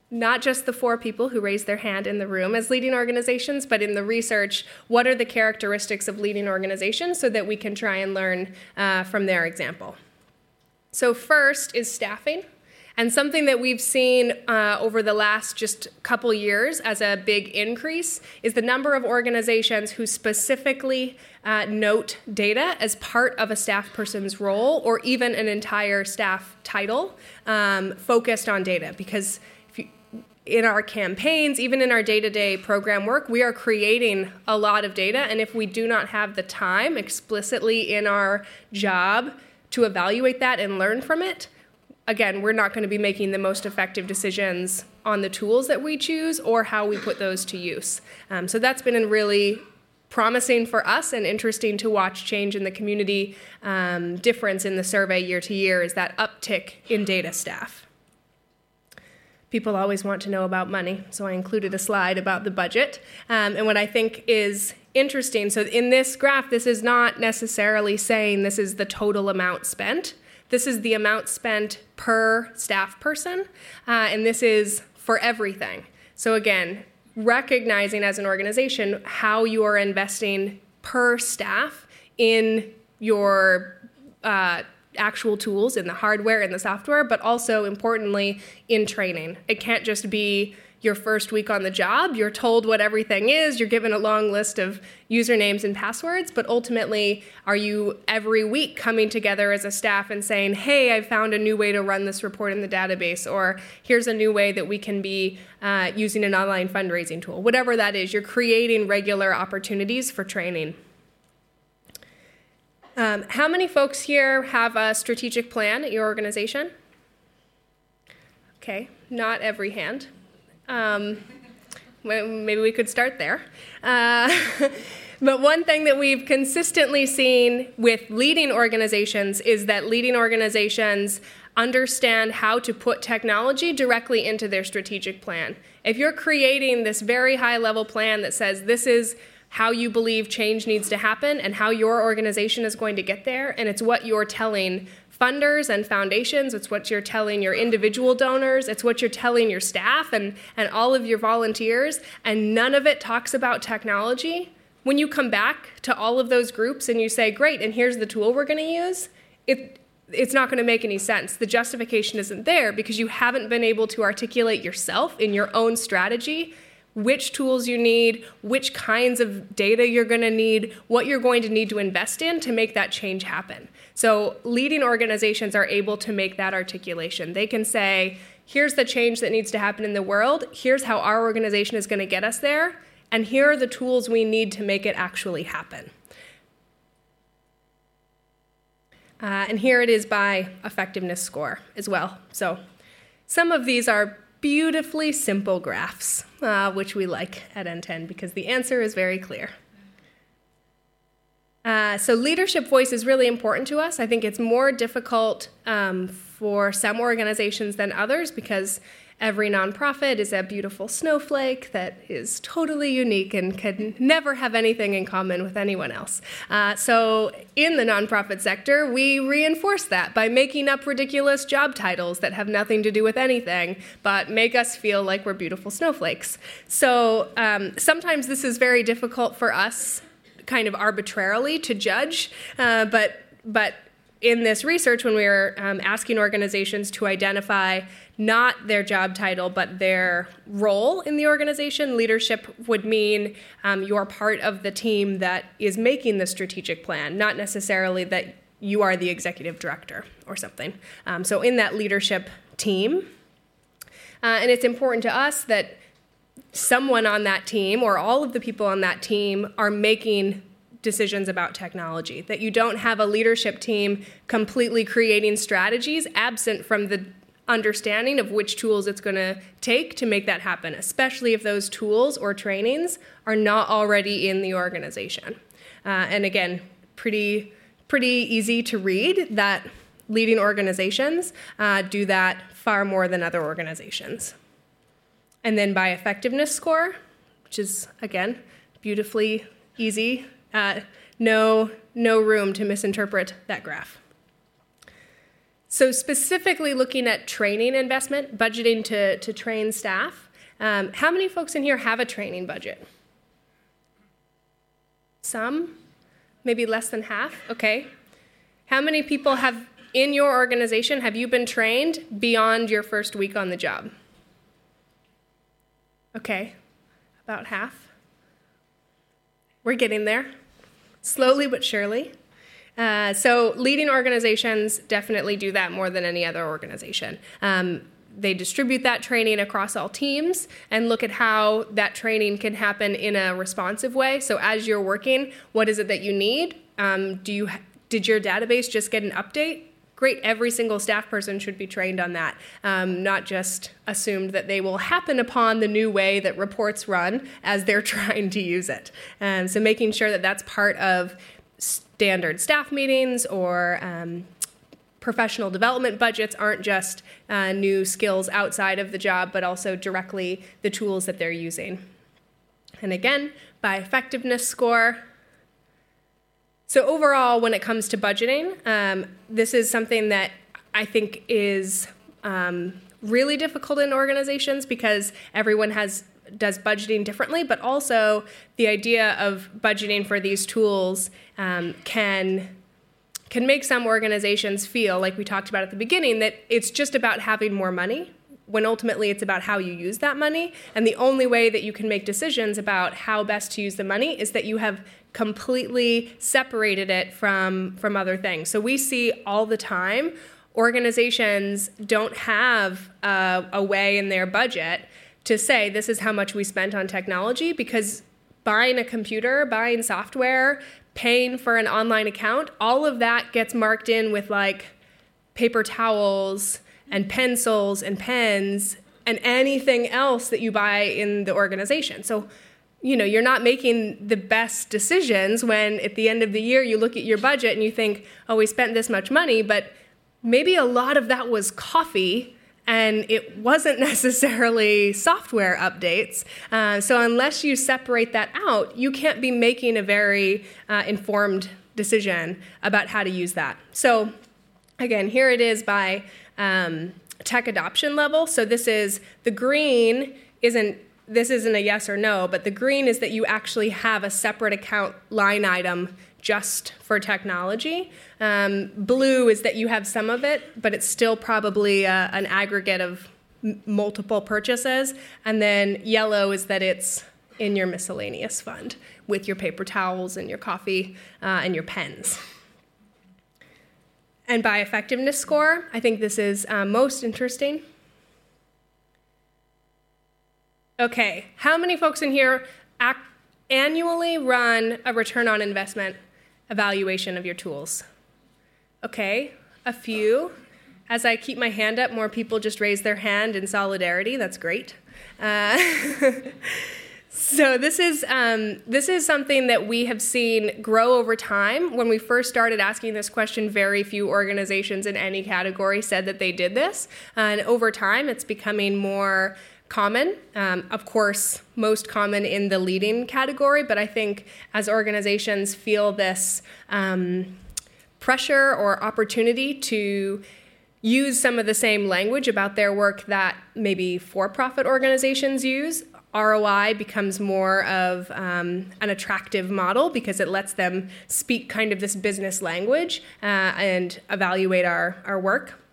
not just the four people who raised their hand in the room as leading organizations, but in the research, what are the characteristics of leading organizations so that we can try and learn uh, from their example. So first is staffing. And something that we've seen uh, over the last just couple years as a big increase is the number of organizations who specifically uh, note data as part of a staff person's role or even an entire staff title um, focused on data. Because in our campaigns, even in our day to day program work, we are creating a lot of data. And if we do not have the time explicitly in our job to evaluate that and learn from it, again, we're not going to be making the most effective decisions on the tools that we choose or how we put those to use. Um, so that's been really promising for us and interesting to watch change in the community um, difference in the survey year to year is that uptick in data staff. People always want to know about money, so I included a slide about the budget. Um, and what I think is interesting so, in this graph, this is not necessarily saying this is the total amount spent. This is the amount spent per staff person, uh, and this is for everything. So, again, recognizing as an organization how you are investing per staff in your uh, actual tools, in the hardware in the software, but also importantly in training. It can't just be your first week on the job. You're told what everything is, you're given a long list of usernames and passwords, but ultimately, are you every week coming together as a staff and saying, hey, I found a new way to run this report in the database, or here's a new way that we can be uh, using an online fundraising tool? Whatever that is, you're creating regular opportunities for training. Um, how many folks here have a strategic plan at your organization? Okay, not every hand. Um, maybe we could start there. Uh, but one thing that we've consistently seen with leading organizations is that leading organizations understand how to put technology directly into their strategic plan. If you're creating this very high level plan that says this is how you believe change needs to happen and how your organization is going to get there, and it's what you're telling funders and foundations, it's what you're telling your individual donors, it's what you're telling your staff and, and all of your volunteers, and none of it talks about technology. When you come back to all of those groups and you say, Great, and here's the tool we're going to use, it, it's not going to make any sense. The justification isn't there because you haven't been able to articulate yourself in your own strategy which tools you need, which kinds of data you're going to need, what you're going to need to invest in to make that change happen. So, leading organizations are able to make that articulation. They can say, here's the change that needs to happen in the world, here's how our organization is going to get us there, and here are the tools we need to make it actually happen. Uh, and here it is by effectiveness score as well. So some of these are beautifully simple graphs, uh, which we like at NTEN because the answer is very clear. Uh, so leadership voice is really important to us. I think it's more difficult um, for some organizations than others because Every nonprofit is a beautiful snowflake that is totally unique and can never have anything in common with anyone else. Uh, so, in the nonprofit sector, we reinforce that by making up ridiculous job titles that have nothing to do with anything, but make us feel like we're beautiful snowflakes. So, um, sometimes this is very difficult for us, kind of arbitrarily, to judge, uh, but but in this research, when we were um, asking organizations to identify not their job title, but their role in the organization, leadership would mean um, you're part of the team that is making the strategic plan, not necessarily that you are the executive director or something. Um, so, in that leadership team, uh, and it's important to us that someone on that team or all of the people on that team are making decisions about technology, that you don't have a leadership team completely creating strategies absent from the understanding of which tools it's going to take to make that happen, especially if those tools or trainings are not already in the organization. Uh, and again, pretty pretty easy to read that leading organizations uh, do that far more than other organizations. And then by effectiveness score, which is again beautifully easy uh, no, no room to misinterpret that graph. So, specifically looking at training investment, budgeting to, to train staff, um, how many folks in here have a training budget? Some? Maybe less than half? Okay. How many people have in your organization have you been trained beyond your first week on the job? Okay, about half. We're getting there slowly but surely. Uh, so, leading organizations definitely do that more than any other organization. Um, they distribute that training across all teams and look at how that training can happen in a responsive way. So, as you're working, what is it that you need? Um, do you did your database just get an update? great, every single staff person should be trained on that, um, not just assumed that they will happen upon the new way that reports run as they're trying to use it. Um, so making sure that that's part of standard staff meetings or um, professional development budgets aren't just uh, new skills outside of the job, but also directly the tools that they're using. And again, by effectiveness score, so, overall, when it comes to budgeting, um, this is something that I think is um, really difficult in organizations because everyone has does budgeting differently, but also the idea of budgeting for these tools um, can can make some organizations feel like we talked about at the beginning that it's just about having more money when ultimately it's about how you use that money. And the only way that you can make decisions about how best to use the money is that you have completely separated it from, from other things. So we see all the time organizations don't have a, a way in their budget to say this is how much we spent on technology because buying a computer, buying software, paying for an online account, all of that gets marked in with like paper towels and pencils and pens and anything else that you buy in the organization. So you know, you're not making the best decisions when at the end of the year you look at your budget and you think, oh, we spent this much money, but maybe a lot of that was coffee and it wasn't necessarily software updates. Uh, so, unless you separate that out, you can't be making a very uh, informed decision about how to use that. So, again, here it is by um, tech adoption level. So, this is the green isn't this isn't a yes or no, but the green is that you actually have a separate account line item just for technology. Um, blue is that you have some of it, but it's still probably uh, an aggregate of m- multiple purchases. And then yellow is that it's in your miscellaneous fund with your paper towels and your coffee uh, and your pens. And by effectiveness score, I think this is uh, most interesting. Okay, how many folks in here annually run a return on investment evaluation of your tools? Okay, a few. As I keep my hand up, more people just raise their hand in solidarity. That's great. Uh, so this is um, this is something that we have seen grow over time. When we first started asking this question, very few organizations in any category said that they did this, and over time, it's becoming more common. Um, of course, most common in the leading category, but I think as organizations feel this um, pressure or opportunity to use some of the same language about their work that maybe for profit organizations use, ROI becomes more of um, an attractive model because it lets them speak kind of this business language uh, and evaluate our, our work.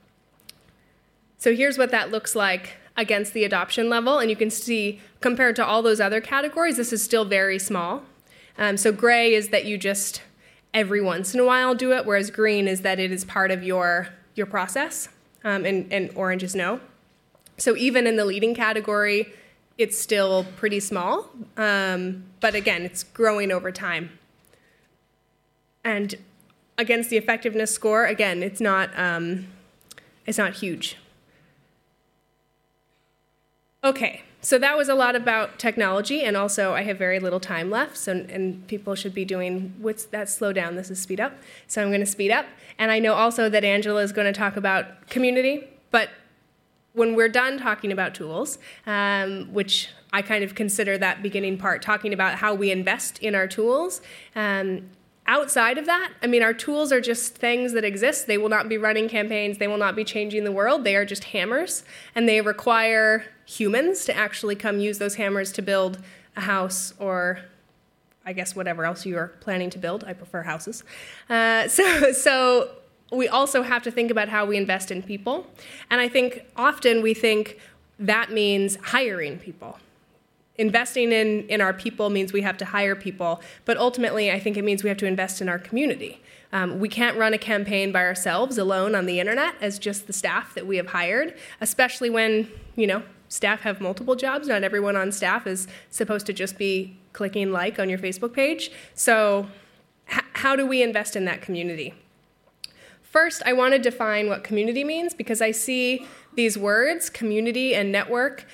So here's what that looks like against the adoption level. And you can see, compared to all those other categories, this is still very small. Um, so gray is that you just every once in a while do it, whereas green is that it is part of your, your process, um, and, and orange is no. So even in the leading category, it's still pretty small, um, but again, it's growing over time. And against the effectiveness score, again, it's not, um, it's not huge. Okay, so that was a lot about technology, and also I have very little time left, so and people should be doing what's that slow down. This is speed up, so I'm going to speed up. And I know also that Angela is going to talk about community, but when we're done talking about tools, um, which I kind of consider that beginning part, talking about how we invest in our tools. Um, outside of that, I mean, our tools are just things that exist. They will not be running campaigns, they will not be changing the world. They are just hammers, and they require humans to actually come use those hammers to build a house or I guess whatever else you are planning to build. I prefer houses. Uh, so, so we also have to think about how we invest in people. And I think often we think that means hiring people. Investing in, in our people means we have to hire people, but ultimately, I think it means we have to invest in our community. Um, we can't run a campaign by ourselves alone on the internet as just the staff that we have hired, especially when, you know, staff have multiple jobs. Not everyone on staff is supposed to just be clicking like on your Facebook page. So, h- how do we invest in that community? First, I want to define what community means because I see these words, community and network,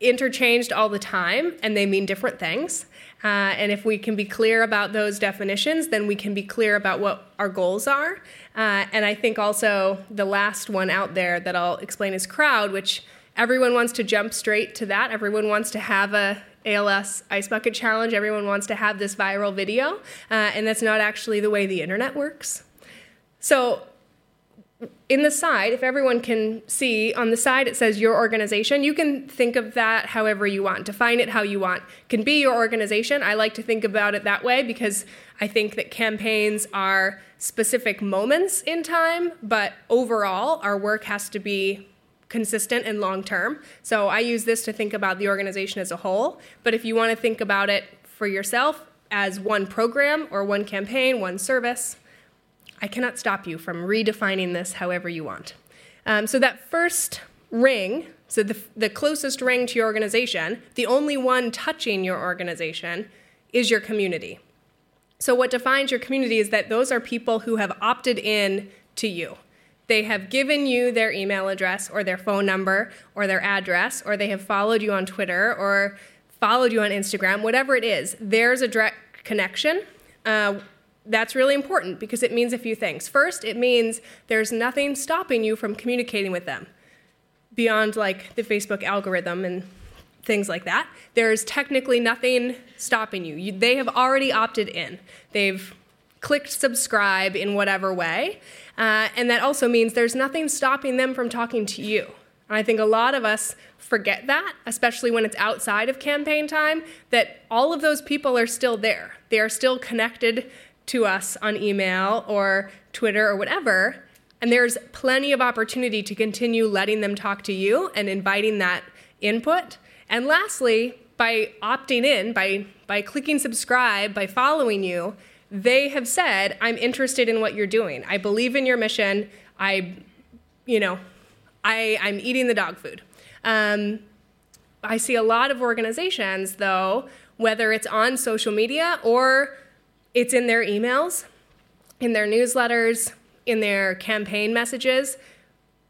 interchanged all the time and they mean different things. Uh, and if we can be clear about those definitions, then we can be clear about what our goals are. Uh, and I think also the last one out there that I'll explain is crowd, which Everyone wants to jump straight to that. Everyone wants to have a ALS Ice Bucket Challenge. Everyone wants to have this viral video, uh, and that's not actually the way the internet works. So, in the side, if everyone can see, on the side it says your organization. You can think of that however you want, define it how you want. Can be your organization. I like to think about it that way because I think that campaigns are specific moments in time, but overall, our work has to be consistent and long term. So I use this to think about the organization as a whole. But if you want to think about it for yourself as one program or one campaign, one service, I cannot stop you from redefining this however you want. Um, so that first ring, so the, the closest ring to your organization, the only one touching your organization, is your community. So, what defines your community is that those are people who have opted in to you. They have given you their email address or their phone number or their address, or they have followed you on Twitter or followed you on Instagram, whatever it is, there's a direct connection. Uh, that's really important because it means a few things. First, it means there's nothing stopping you from communicating with them beyond like the Facebook algorithm and things like that. There's technically nothing stopping you. you. They have already opted in. They've clicked subscribe in whatever way. Uh, and that also means there's nothing stopping them from talking to you. And I think a lot of us forget that, especially when it's outside of campaign time, that all of those people are still there. They are still connected to us on email or Twitter or whatever. And there's plenty of opportunity to continue letting them talk to you and inviting that input. And lastly, by opting in, by, by clicking subscribe, by following you, they have said, I'm interested in what you're doing. I believe in your mission. I, you know, I, I'm eating the dog food. Um, I see a lot of organizations, though, whether it's on social media or it's in their emails, in their newsletters, in their campaign messages,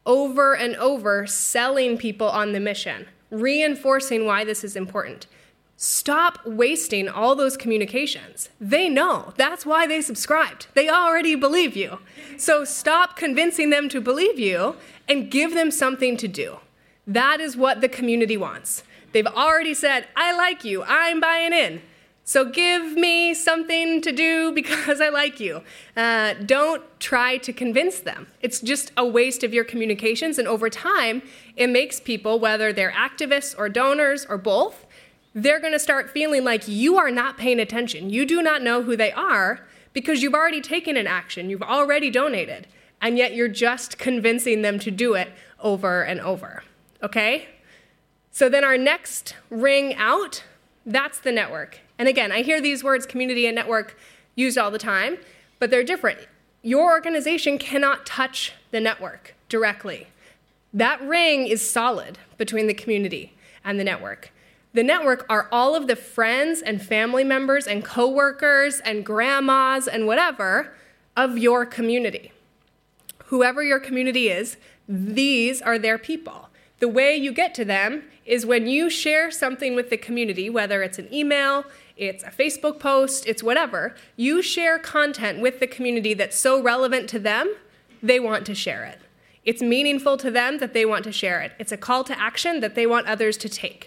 over and over selling people on the mission, reinforcing why this is important. Stop wasting all those communications. They know. That's why they subscribed. They already believe you. So stop convincing them to believe you and give them something to do. That is what the community wants. They've already said, I like you, I'm buying in. So give me something to do because I like you. Uh, don't try to convince them. It's just a waste of your communications. And over time, it makes people, whether they're activists or donors or both, they're going to start feeling like you are not paying attention. You do not know who they are because you've already taken an action, you've already donated, and yet you're just convincing them to do it over and over. Okay? So then our next ring out, that's the network. And again, I hear these words community and network used all the time, but they're different. Your organization cannot touch the network directly. That ring is solid between the community and the network. The network are all of the friends and family members and coworkers and grandmas and whatever of your community. Whoever your community is, these are their people. The way you get to them is when you share something with the community, whether it's an email, it's a Facebook post, it's whatever, you share content with the community that's so relevant to them, they want to share it. It's meaningful to them that they want to share it. It's a call to action that they want others to take.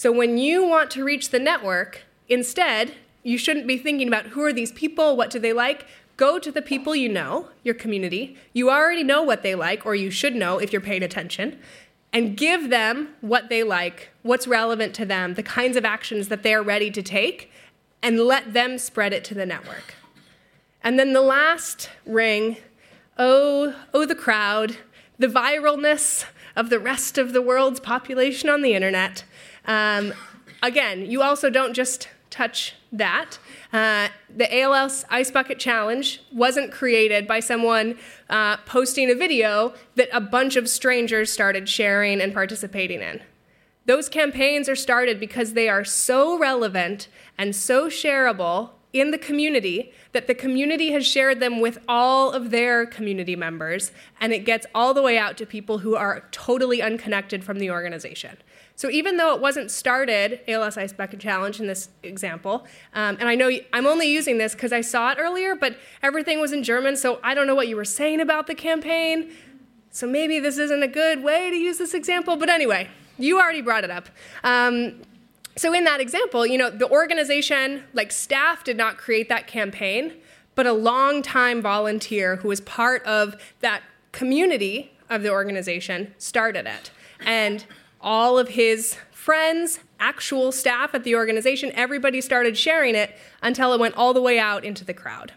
So when you want to reach the network, instead, you shouldn't be thinking about who are these people, what do they like. Go to the people you know, your community. You already know what they like, or you should know if you're paying attention and give them what they like, what's relevant to them, the kinds of actions that they're ready to take, and let them spread it to the network. And then the last ring oh, oh, the crowd, the viralness of the rest of the world's population on the internet. Um, again, you also don't just touch that. Uh, the ALS Ice Bucket Challenge wasn't created by someone uh, posting a video that a bunch of strangers started sharing and participating in. Those campaigns are started because they are so relevant and so shareable in the community that the community has shared them with all of their community members, and it gets all the way out to people who are totally unconnected from the organization. So even though it wasn't started, ALS Ice Bucket Challenge in this example, um, and I know I'm only using this because I saw it earlier, but everything was in German, so I don't know what you were saying about the campaign. So maybe this isn't a good way to use this example, but anyway, you already brought it up. Um, so in that example, you know, the organization, like staff, did not create that campaign, but a long-time volunteer who was part of that community of the organization started it. And all of his friends, actual staff at the organization, everybody started sharing it until it went all the way out into the crowd.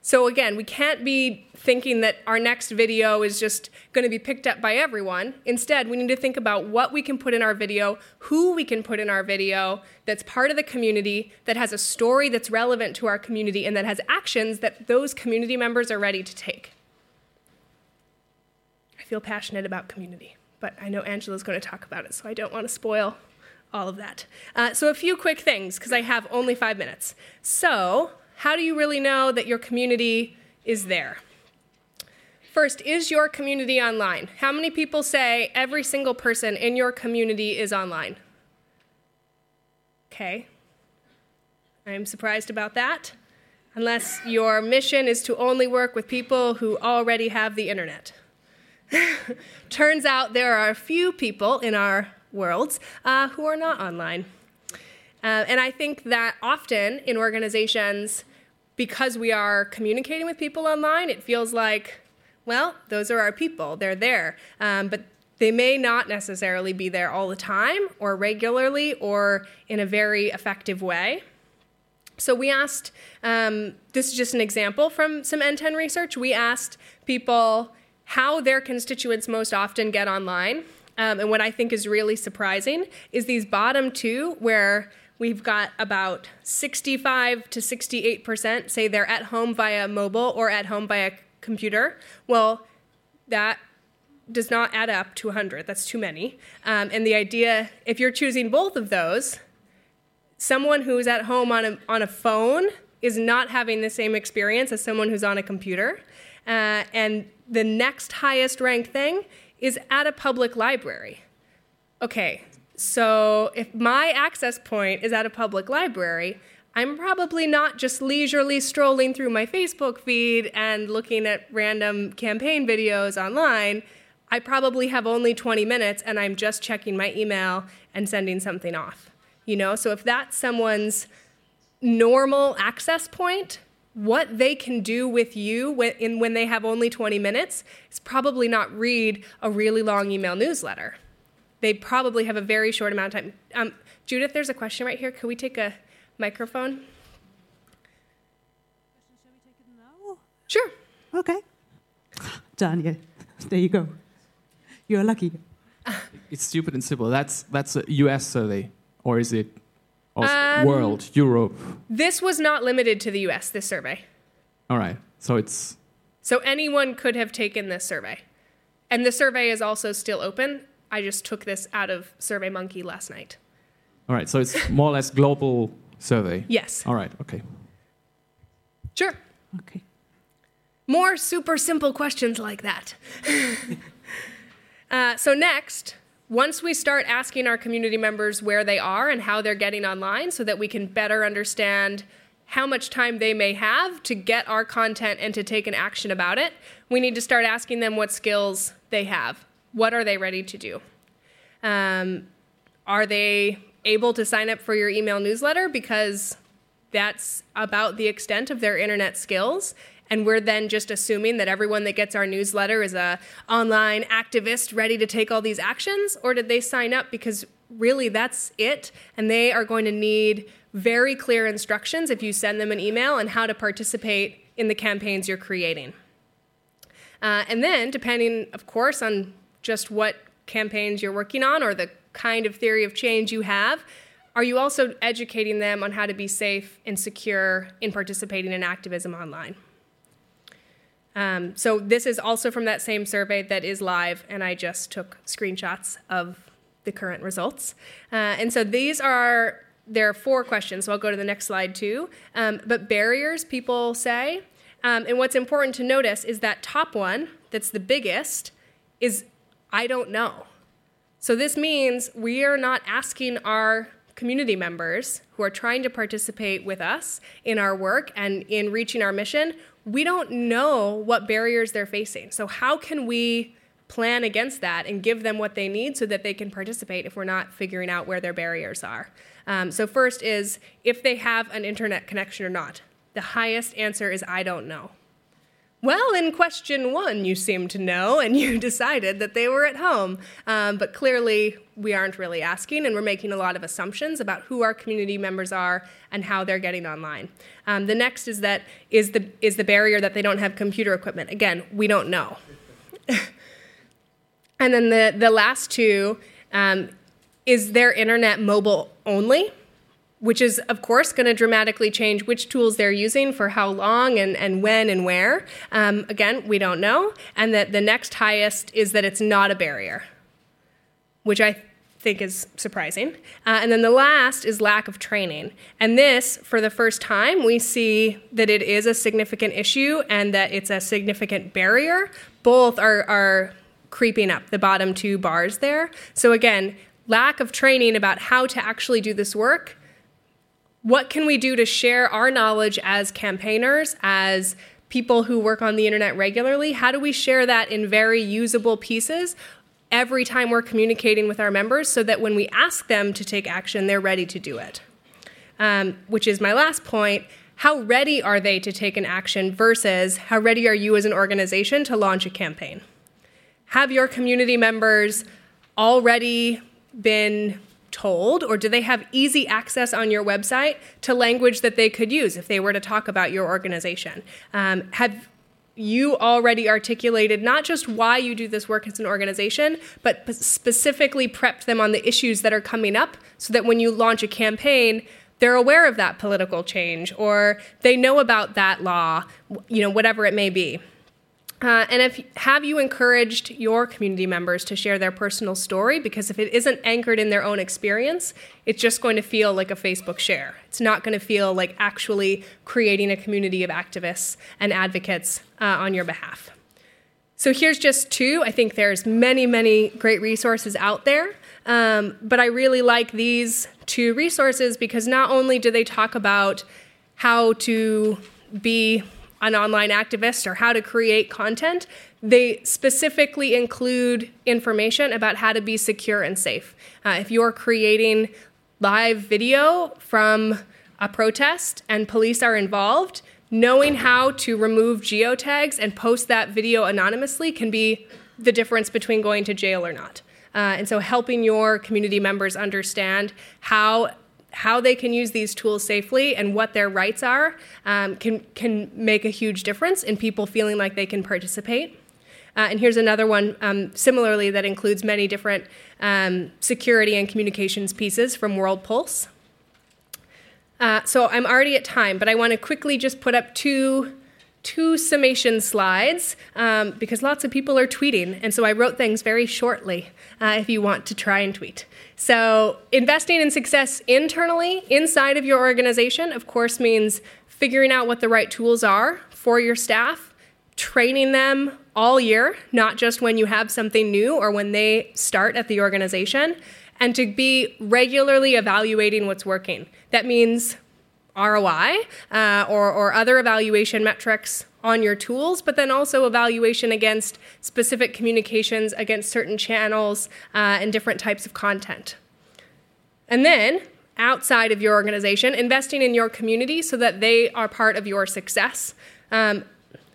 So again, we can't be thinking that our next video is just going to be picked up by everyone. Instead, we need to think about what we can put in our video, who we can put in our video that's part of the community, that has a story that's relevant to our community, and that has actions that those community members are ready to take. I feel passionate about community but I know Angela's going to talk about it, so I don't want to spoil all of that. Uh, so, a few quick things, because I have only five minutes. So, how do you really know that your community is there? First, is your community online? How many people say every single person in your community is online? Okay. I'm surprised about that. Unless your mission is to only work with people who already have the internet. Turns out there are a few people in our worlds uh, who are not online. Uh, and I think that often in organizations, because we are communicating with people online, it feels like, well, those are our people, they're there. Um, but they may not necessarily be there all the time or regularly or in a very effective way. So we asked, um, this is just an example from some NTEN research. We asked people how their constituents most often get online. Um, and what I think is really surprising is these bottom two, where we've got about 65 to 68% say they're at home via mobile or at home via computer. Well, that does not add up to 100. That's too many. Um, and the idea, if you're choosing both of those, someone who's at home on a, on a phone is not having the same experience as someone who's on a computer. Uh, and the next highest ranked thing is at a public library. Okay, so if my access point is at a public library, I'm probably not just leisurely strolling through my Facebook feed and looking at random campaign videos online. I probably have only 20 minutes and I'm just checking my email and sending something off. You know, so if that's someone's normal access point, what they can do with you when, in, when they have only 20 minutes is probably not read a really long email newsletter. They probably have a very short amount of time. Um, Judith, there's a question right here. Could we take a microphone? Sure. Okay. Daniel, there you go. You're lucky. It's stupid and simple. That's that's a U.S. survey, or is it also Um, world, Europe? This was not limited to the US, this survey. All right. So it's So anyone could have taken this survey. And the survey is also still open. I just took this out of SurveyMonkey last night. all right. So it's more or less global survey. Yes. All right. Okay. Sure. Okay. More super simple questions like that. uh, so, next, once we start asking our community members where they are and how they're getting online so that we can better understand how much time they may have to get our content and to take an action about it, we need to start asking them what skills they have. What are they ready to do? Um, are they able to sign up for your email newsletter? Because that's about the extent of their internet skills and we're then just assuming that everyone that gets our newsletter is a online activist ready to take all these actions or did they sign up because really that's it and they are going to need very clear instructions if you send them an email on how to participate in the campaigns you're creating uh, and then depending of course on just what campaigns you're working on or the kind of theory of change you have are you also educating them on how to be safe and secure in participating in activism online? Um, so this is also from that same survey that is live, and I just took screenshots of the current results. Uh, and so these are there are four questions. So I'll go to the next slide too. Um, but barriers, people say, um, and what's important to notice is that top one, that's the biggest, is I don't know. So this means we are not asking our community members who are trying to participate with us in our work and in reaching our mission, we don't know what barriers they're facing. So, how can we plan against that and give them what they need so that they can participate if we're not figuring out where their barriers are? Um, so, first is if they have an internet connection or not. The highest answer is I don't know. Well, in question one, you seem to know, and you decided that they were at home. Um, but clearly, we aren't really asking, and we're making a lot of assumptions about who our community members are and how they're getting online. Um, the next is that is the is the barrier that they don't have computer equipment. Again, we don't know. and then the the last two um, is their internet mobile only which is, of course, going to dramatically change which tools they're using for how long and, and when and where. Um, again, we don't know. And that the next highest is that it's not a barrier, which I think is surprising. Uh, and then the last is lack of training. And this, for the first time, we see that it is a significant issue and that it's a significant barrier. Both are, are creeping up, the bottom two bars there. So, again, lack of training about how to actually do this work what can we do to share our knowledge as campaigners, as people who work on the internet regularly? How do we share that in very usable pieces every time we're communicating with our members so that when we ask them to take action, they're ready to do it? Um, which is my last point. How ready are they to take an action versus how ready are you as an organization to launch a campaign? Have your community members already been told, or do they have easy access on your website to language that they could use if they were to talk about your organization? Um, have you already articulated not just why you do this work as an organization, but specifically prepped them on the issues that are coming up so that when you launch a campaign, they're aware of that political change or they know about that law, you know, whatever it may be. Uh, and if have you encouraged your community members to share their personal story? Because if it isn't anchored in their own experience, it's just going to feel like a Facebook share. It's not going to feel like actually creating a community of activists and advocates uh, on your behalf. So here's just two. I think there's many, many great resources out there, um, but I really like these two resources because not only do they talk about how to be an online activist or how to create content, they specifically include information about how to be secure and safe. Uh, if you're creating live video from a protest and police are involved, knowing how to remove geotags and post that video anonymously can be the difference between going to jail or not. Uh, and so, helping your community members understand how how they can use these tools safely and what their rights are um, can, can make a huge difference in people feeling like they can participate. Uh, and here's another one, um, similarly, that includes many different um, security and communications pieces from World Pulse. Uh, so I'm already at time, but I want to quickly just put up two, two summation slides um, because lots of people are tweeting, and so I wrote things very shortly uh, if you want to try and tweet. So, investing in success internally inside of your organization, of course, means figuring out what the right tools are for your staff, training them all year, not just when you have something new or when they start at the organization, and to be regularly evaluating what's working. That means ROI uh, or, or other evaluation metrics on your tools, but then also evaluation against specific communications, against certain channels, uh, and different types of content. And then, outside of your organization, investing in your community so that they are part of your success. Um,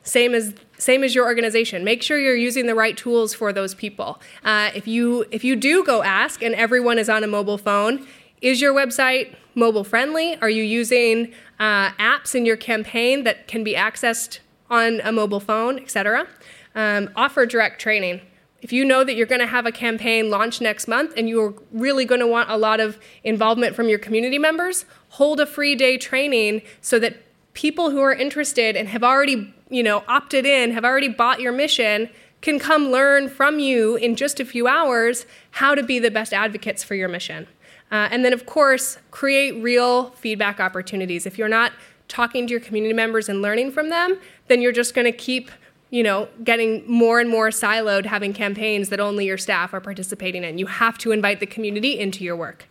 same as same as your organization. Make sure you're using the right tools for those people. Uh, if you if you do go ask and everyone is on a mobile phone, is your website mobile friendly? Are you using uh, apps in your campaign that can be accessed on a mobile phone, etc. Um, offer direct training. If you know that you're going to have a campaign launch next month and you're really going to want a lot of involvement from your community members, hold a free day training so that people who are interested and have already, you know, opted in, have already bought your mission, can come learn from you in just a few hours how to be the best advocates for your mission. Uh, and then, of course, create real feedback opportunities. If you're not talking to your community members and learning from them, then you're just going to keep you know, getting more and more siloed, having campaigns that only your staff are participating in. You have to invite the community into your work.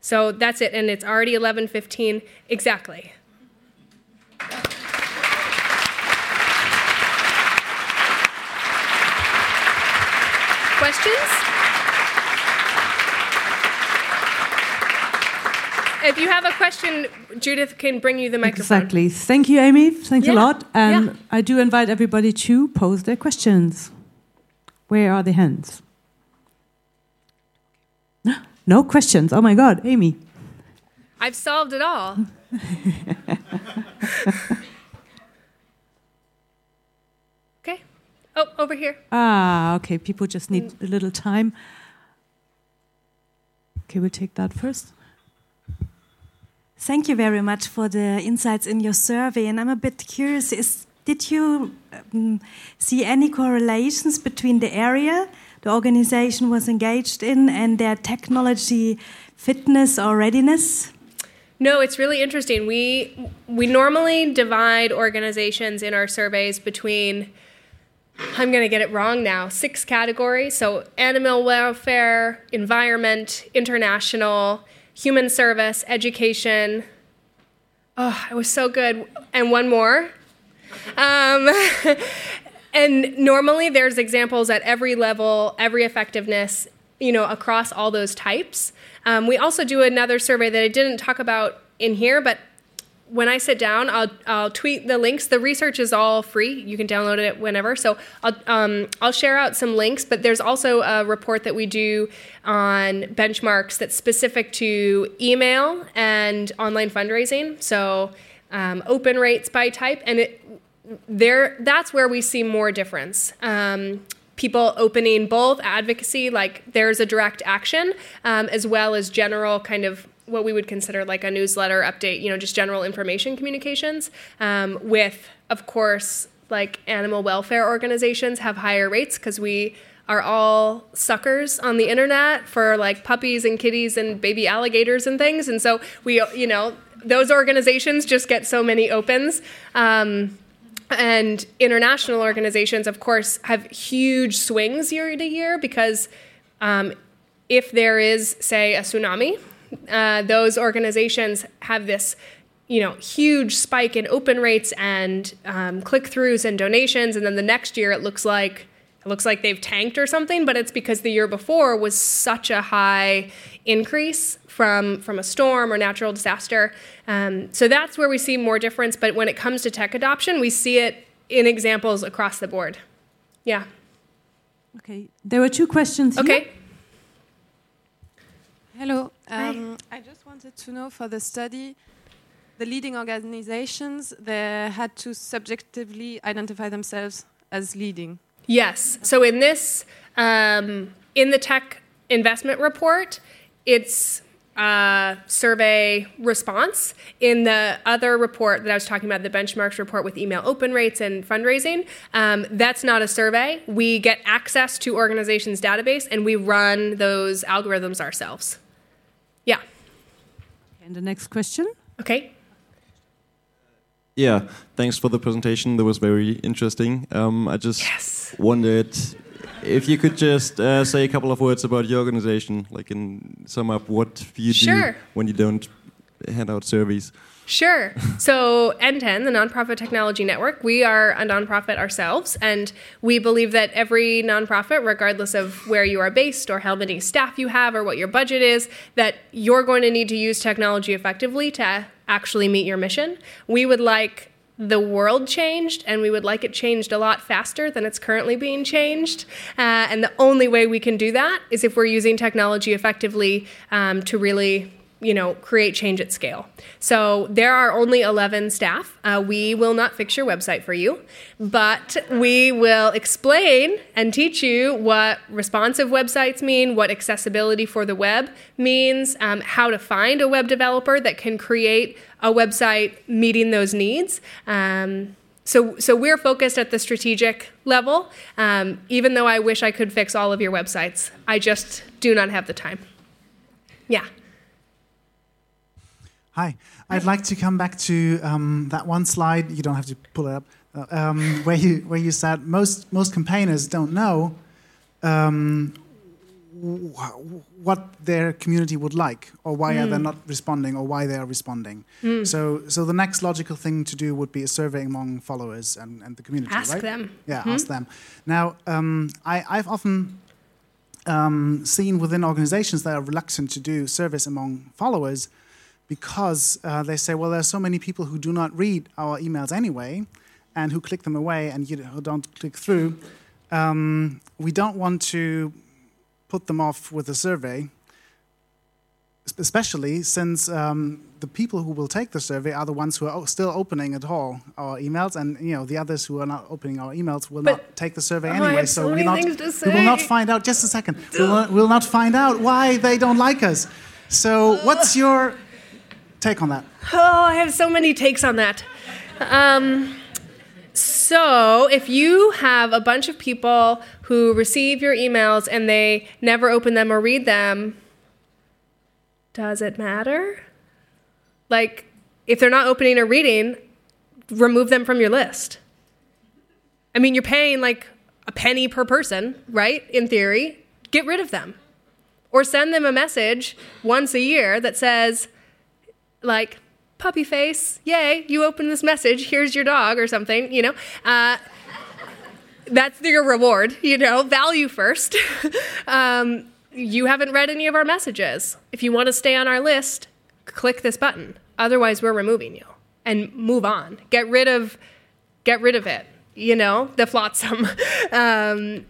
So that's it, and it's already 11:15 exactly. Questions? If you have a question, Judith can bring you the microphone. Exactly. Thank you, Amy. Thanks Yeah. a lot. And Yeah. I do invite everybody to pose their questions. Where are the hands? No questions. Oh my God, Amy. I've solved it all. okay. Oh, over here. Ah, okay. People just need a little time. Okay, we'll take that first. Thank you very much for the insights in your survey. And I'm a bit curious is, did you um, see any correlations between the area the organization was engaged in and their technology fitness or readiness? No, it's really interesting. We we normally divide organizations in our surveys between I'm going to get it wrong now, six categories. So animal welfare, environment, international, human service, education, Oh, it was so good. And one more. Um, and normally there's examples at every level, every effectiveness, you know, across all those types. Um, we also do another survey that I didn't talk about in here, but when I sit down, I'll, I'll tweet the links. The research is all free. You can download it whenever. So I'll, um, I'll share out some links, but there's also a report that we do on benchmarks that's specific to email and online fundraising. So um, open rates by type. And it, there, that's where we see more difference. Um, people opening both advocacy, like there's a direct action, um, as well as general kind of what we would consider like a newsletter update, you know, just general information communications. Um, with, of course, like animal welfare organizations have higher rates because we are all suckers on the internet for like puppies and kitties and baby alligators and things. And so we, you know, those organizations just get so many opens. Um, and international organizations, of course, have huge swings year to year because um, if there is, say, a tsunami, uh, those organizations have this you know huge spike in open rates and um, click-throughs and donations. And then the next year it looks like it looks like they've tanked or something but it's because the year before was such a high increase from from a storm or natural disaster. Um, so that's where we see more difference. But when it comes to tech adoption we see it in examples across the board. Yeah. Okay, there were two questions. here. Hello. Um, I just wanted to know for the study, the leading organizations they had to subjectively identify themselves as leading. Yes. So in this, um, in the tech investment report, it's uh, survey response. In the other report that I was talking about, the benchmarks report with email open rates and fundraising, um, that's not a survey. We get access to organizations' database and we run those algorithms ourselves. Yeah. And the next question. Okay. Yeah, thanks for the presentation. That was very interesting. Um, I just Yes. wondered if you could just uh, say a couple of words about your organization, like in sum up what you Sure. do when you don't hand out surveys. Sure. So, NTEN, the Nonprofit Technology Network, we are a nonprofit ourselves, and we believe that every nonprofit, regardless of where you are based or how many staff you have or what your budget is, that you're going to need to use technology effectively to actually meet your mission. We would like the world changed, and we would like it changed a lot faster than it's currently being changed. Uh, and the only way we can do that is if we're using technology effectively um, to really you know, create change at scale. So there are only 11 staff. Uh, we will not fix your website for you, but we will explain and teach you what responsive websites mean, what accessibility for the web means, um, how to find a web developer that can create a website meeting those needs. Um, so, so we're focused at the strategic level, um, even though I wish I could fix all of your websites. I just do not have the time. Yeah. Hi, I'd like to come back to um, that one slide. You don't have to pull it up. uh, Um, where you where you said most most campaigners don't know um, wh- what their community would like, or why are they Hmm. not responding, or why they are responding. So so the next logical thing to do would be a survey among followers and, and the community. Ask right? them. Yeah, ask them. Now, um, I, I've often um, seen within organizations that are reluctant to do service among followers because uh, they say, well, there are so many people who do not read our emails anyway and who click them away and you know, who don't click through. Um, we don't want to put them off with a survey, especially since um, the people who will take the survey are the ones who are still opening at all our emails, and you know the others who are not opening our emails will But- not take the survey Oh, anyway. have so we, not, we will not find out. Just a second. We'll we'll not find out why they don't like us. So, what's your take on that? Oh, I have so many takes on that. Um, so, if you have a bunch of people who receive your emails and they never open them or read them, does it matter? Like, if they're not opening or reading, remove them from your list. I mean, you're paying like a penny per person, right? In theory, get rid of them. Or send them a message once a year that says, like, puppy face, yay, you open this message, here's your dog or something, you know. Uh, that's your reward, you know, value first. um, you haven't read any of our messages. If you want to stay on our list, click this button. Otherwise, we're removing you and move on. Get rid of, get rid of it. You know, the flotsam. um,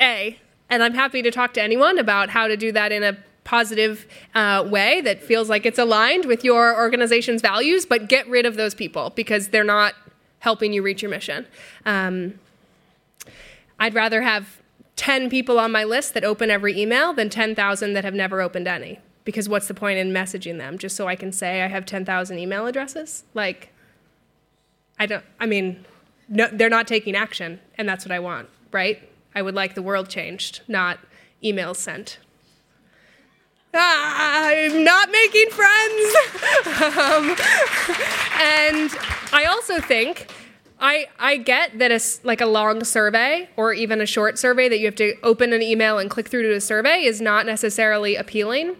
a, and I'm happy to talk to anyone about how to do that in a positive uh, way that feels like it's aligned with your organization's values. But get rid of those people because they're not helping you reach your mission. Um, I'd rather have 10 people on my list that open every email than 10,000 that have never opened any. Because what's the point in messaging them just so I can say I have 10,000 email addresses? Like, I don't, I mean, no, they're not taking action, and that's what I want, right? I would like the world changed, not emails sent. I'm not making friends. um, and I also think I, I get that a, like a long survey or even a short survey that you have to open an email and click through to a survey is not necessarily appealing.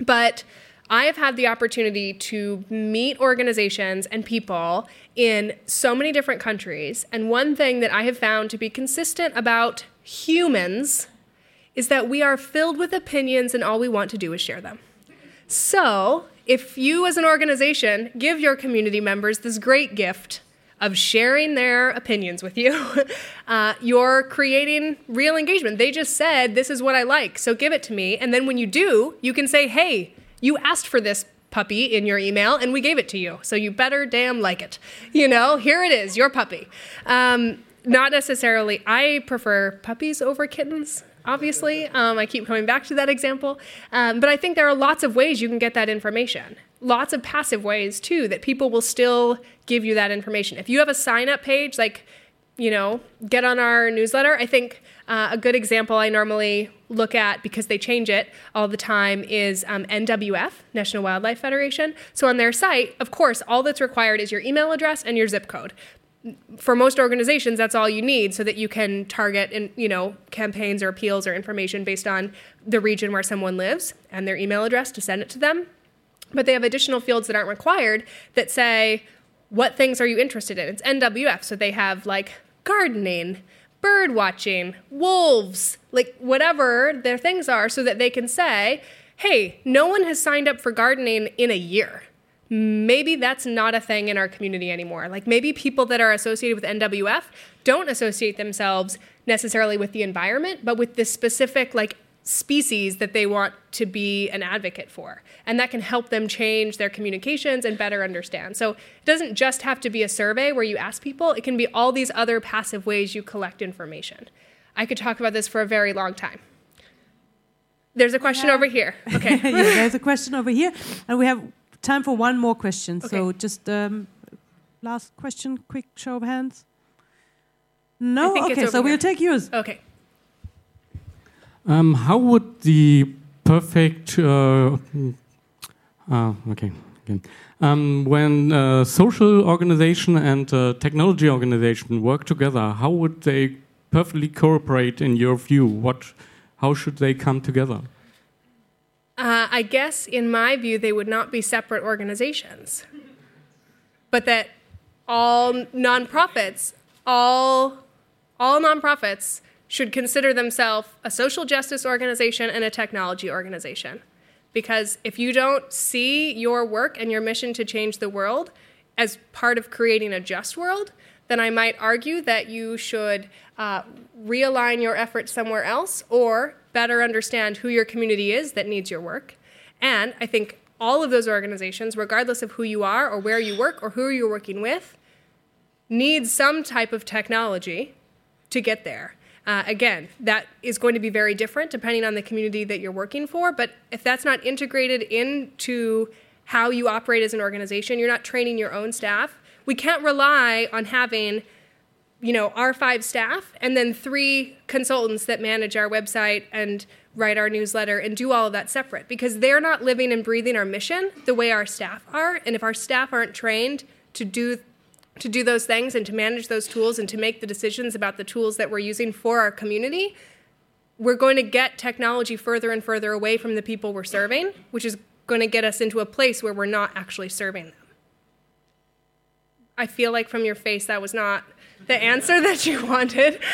But I have had the opportunity to meet organizations and people in so many different countries. And one thing that I have found to be consistent about humans is that we are filled with opinions and all we want to do is share them. So, if you as an organization give your community members this great gift of sharing their opinions with you, uh, you're creating real engagement. They just said, This is what I like, so give it to me. And then when you do, you can say, Hey, you asked for this puppy in your email and we gave it to you, so you better damn like it. You know, here it is, your puppy. Um, not necessarily, I prefer puppies over kittens obviously. Um, I keep coming back to that example. Um, but I think there are lots of ways you can get that information. Lots of passive ways, too, that people will still give you that information. If you have a sign up page, like, you know, get on our newsletter, I think uh, a good example I normally look at because they change it all the time is um, NWF, National Wildlife Federation. So on their site, of course, all that's required is your email address and your zip code for most organizations that's all you need so that you can target in, you know campaigns or appeals or information based on the region where someone lives and their email address to send it to them. But they have additional fields that aren't required that say what things are you interested in? It's nwf so they have like gardening bird watching wolves like whatever their things are so that they can say hey no one has signed up for gardening in a year maybe that's not a thing in our community anymore. Like maybe people that are associated with NWF don't associate themselves necessarily with the environment, but with this specific like species that they want to be an advocate for. And that can help them change their communications and better understand. So it doesn't just have to be a survey where you ask people, it can be all these other passive ways you collect information. I could talk about this for a very long time. There's a question yeah. over here. Okay. yeah, there's a question over here. And we have time for one more question. Okay. So just um, last question, quick show of hands. No, okay. So we'll take yours. Okay. Um, how would the perfect uh, uh, okay again um, when uh, social organization and uh, technology organization work together? How would they perfectly cooperate in your view? What how should they come together? Uh, I guess, in my view, they would not be separate organizations, but that all nonprofits, all, all nonprofits should consider themselves a social justice organization and a technology organization. Because if you don't see your work and your mission to change the world as part of creating a just world, then I might argue that you should uh, realign your efforts somewhere else or better understand who your community is that needs your work. And I think all of those organizations, regardless of who you are or where you work or who you're working with, need some type of technology to get there. Uh, again, that is going to be very different depending on the community that you're working for. But if that's not integrated into how you operate as an organization, you're not training your own staff. We can't rely on having you know, our five staff and then three consultants that manage our website and write our newsletter and do all of that separate because they're not living and breathing our mission the way our staff are. And if our staff aren't trained to do to do those things and to manage those tools and to make the decisions about the tools that we're using for our community, we're going to get technology further and further away from the people we're serving, which is going to get us into a place where we're not actually serving them. I feel like from your face that was not the answer that you wanted.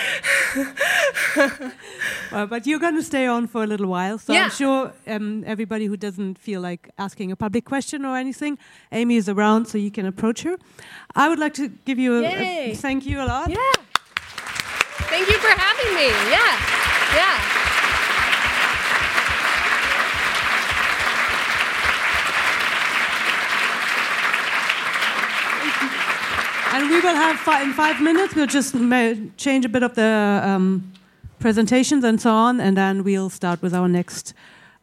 Uh, but you're going to stay on for a little while, so Yeah. I'm sure um, everybody who doesn't feel like asking a public question or anything, Amy is around, so you can approach her. I would like to give you a, a thank you a lot. Yeah. Thank you for having me. Yeah. Yeah. And we will have in five minutes. We'll just ma- change a bit of the um, presentations and so on, and then we'll start with our next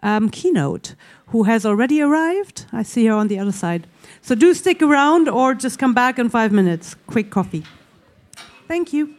um, keynote, who has already arrived. I see her on the other side. So do stick around, or just come back in five minutes. Quick coffee. Thank you.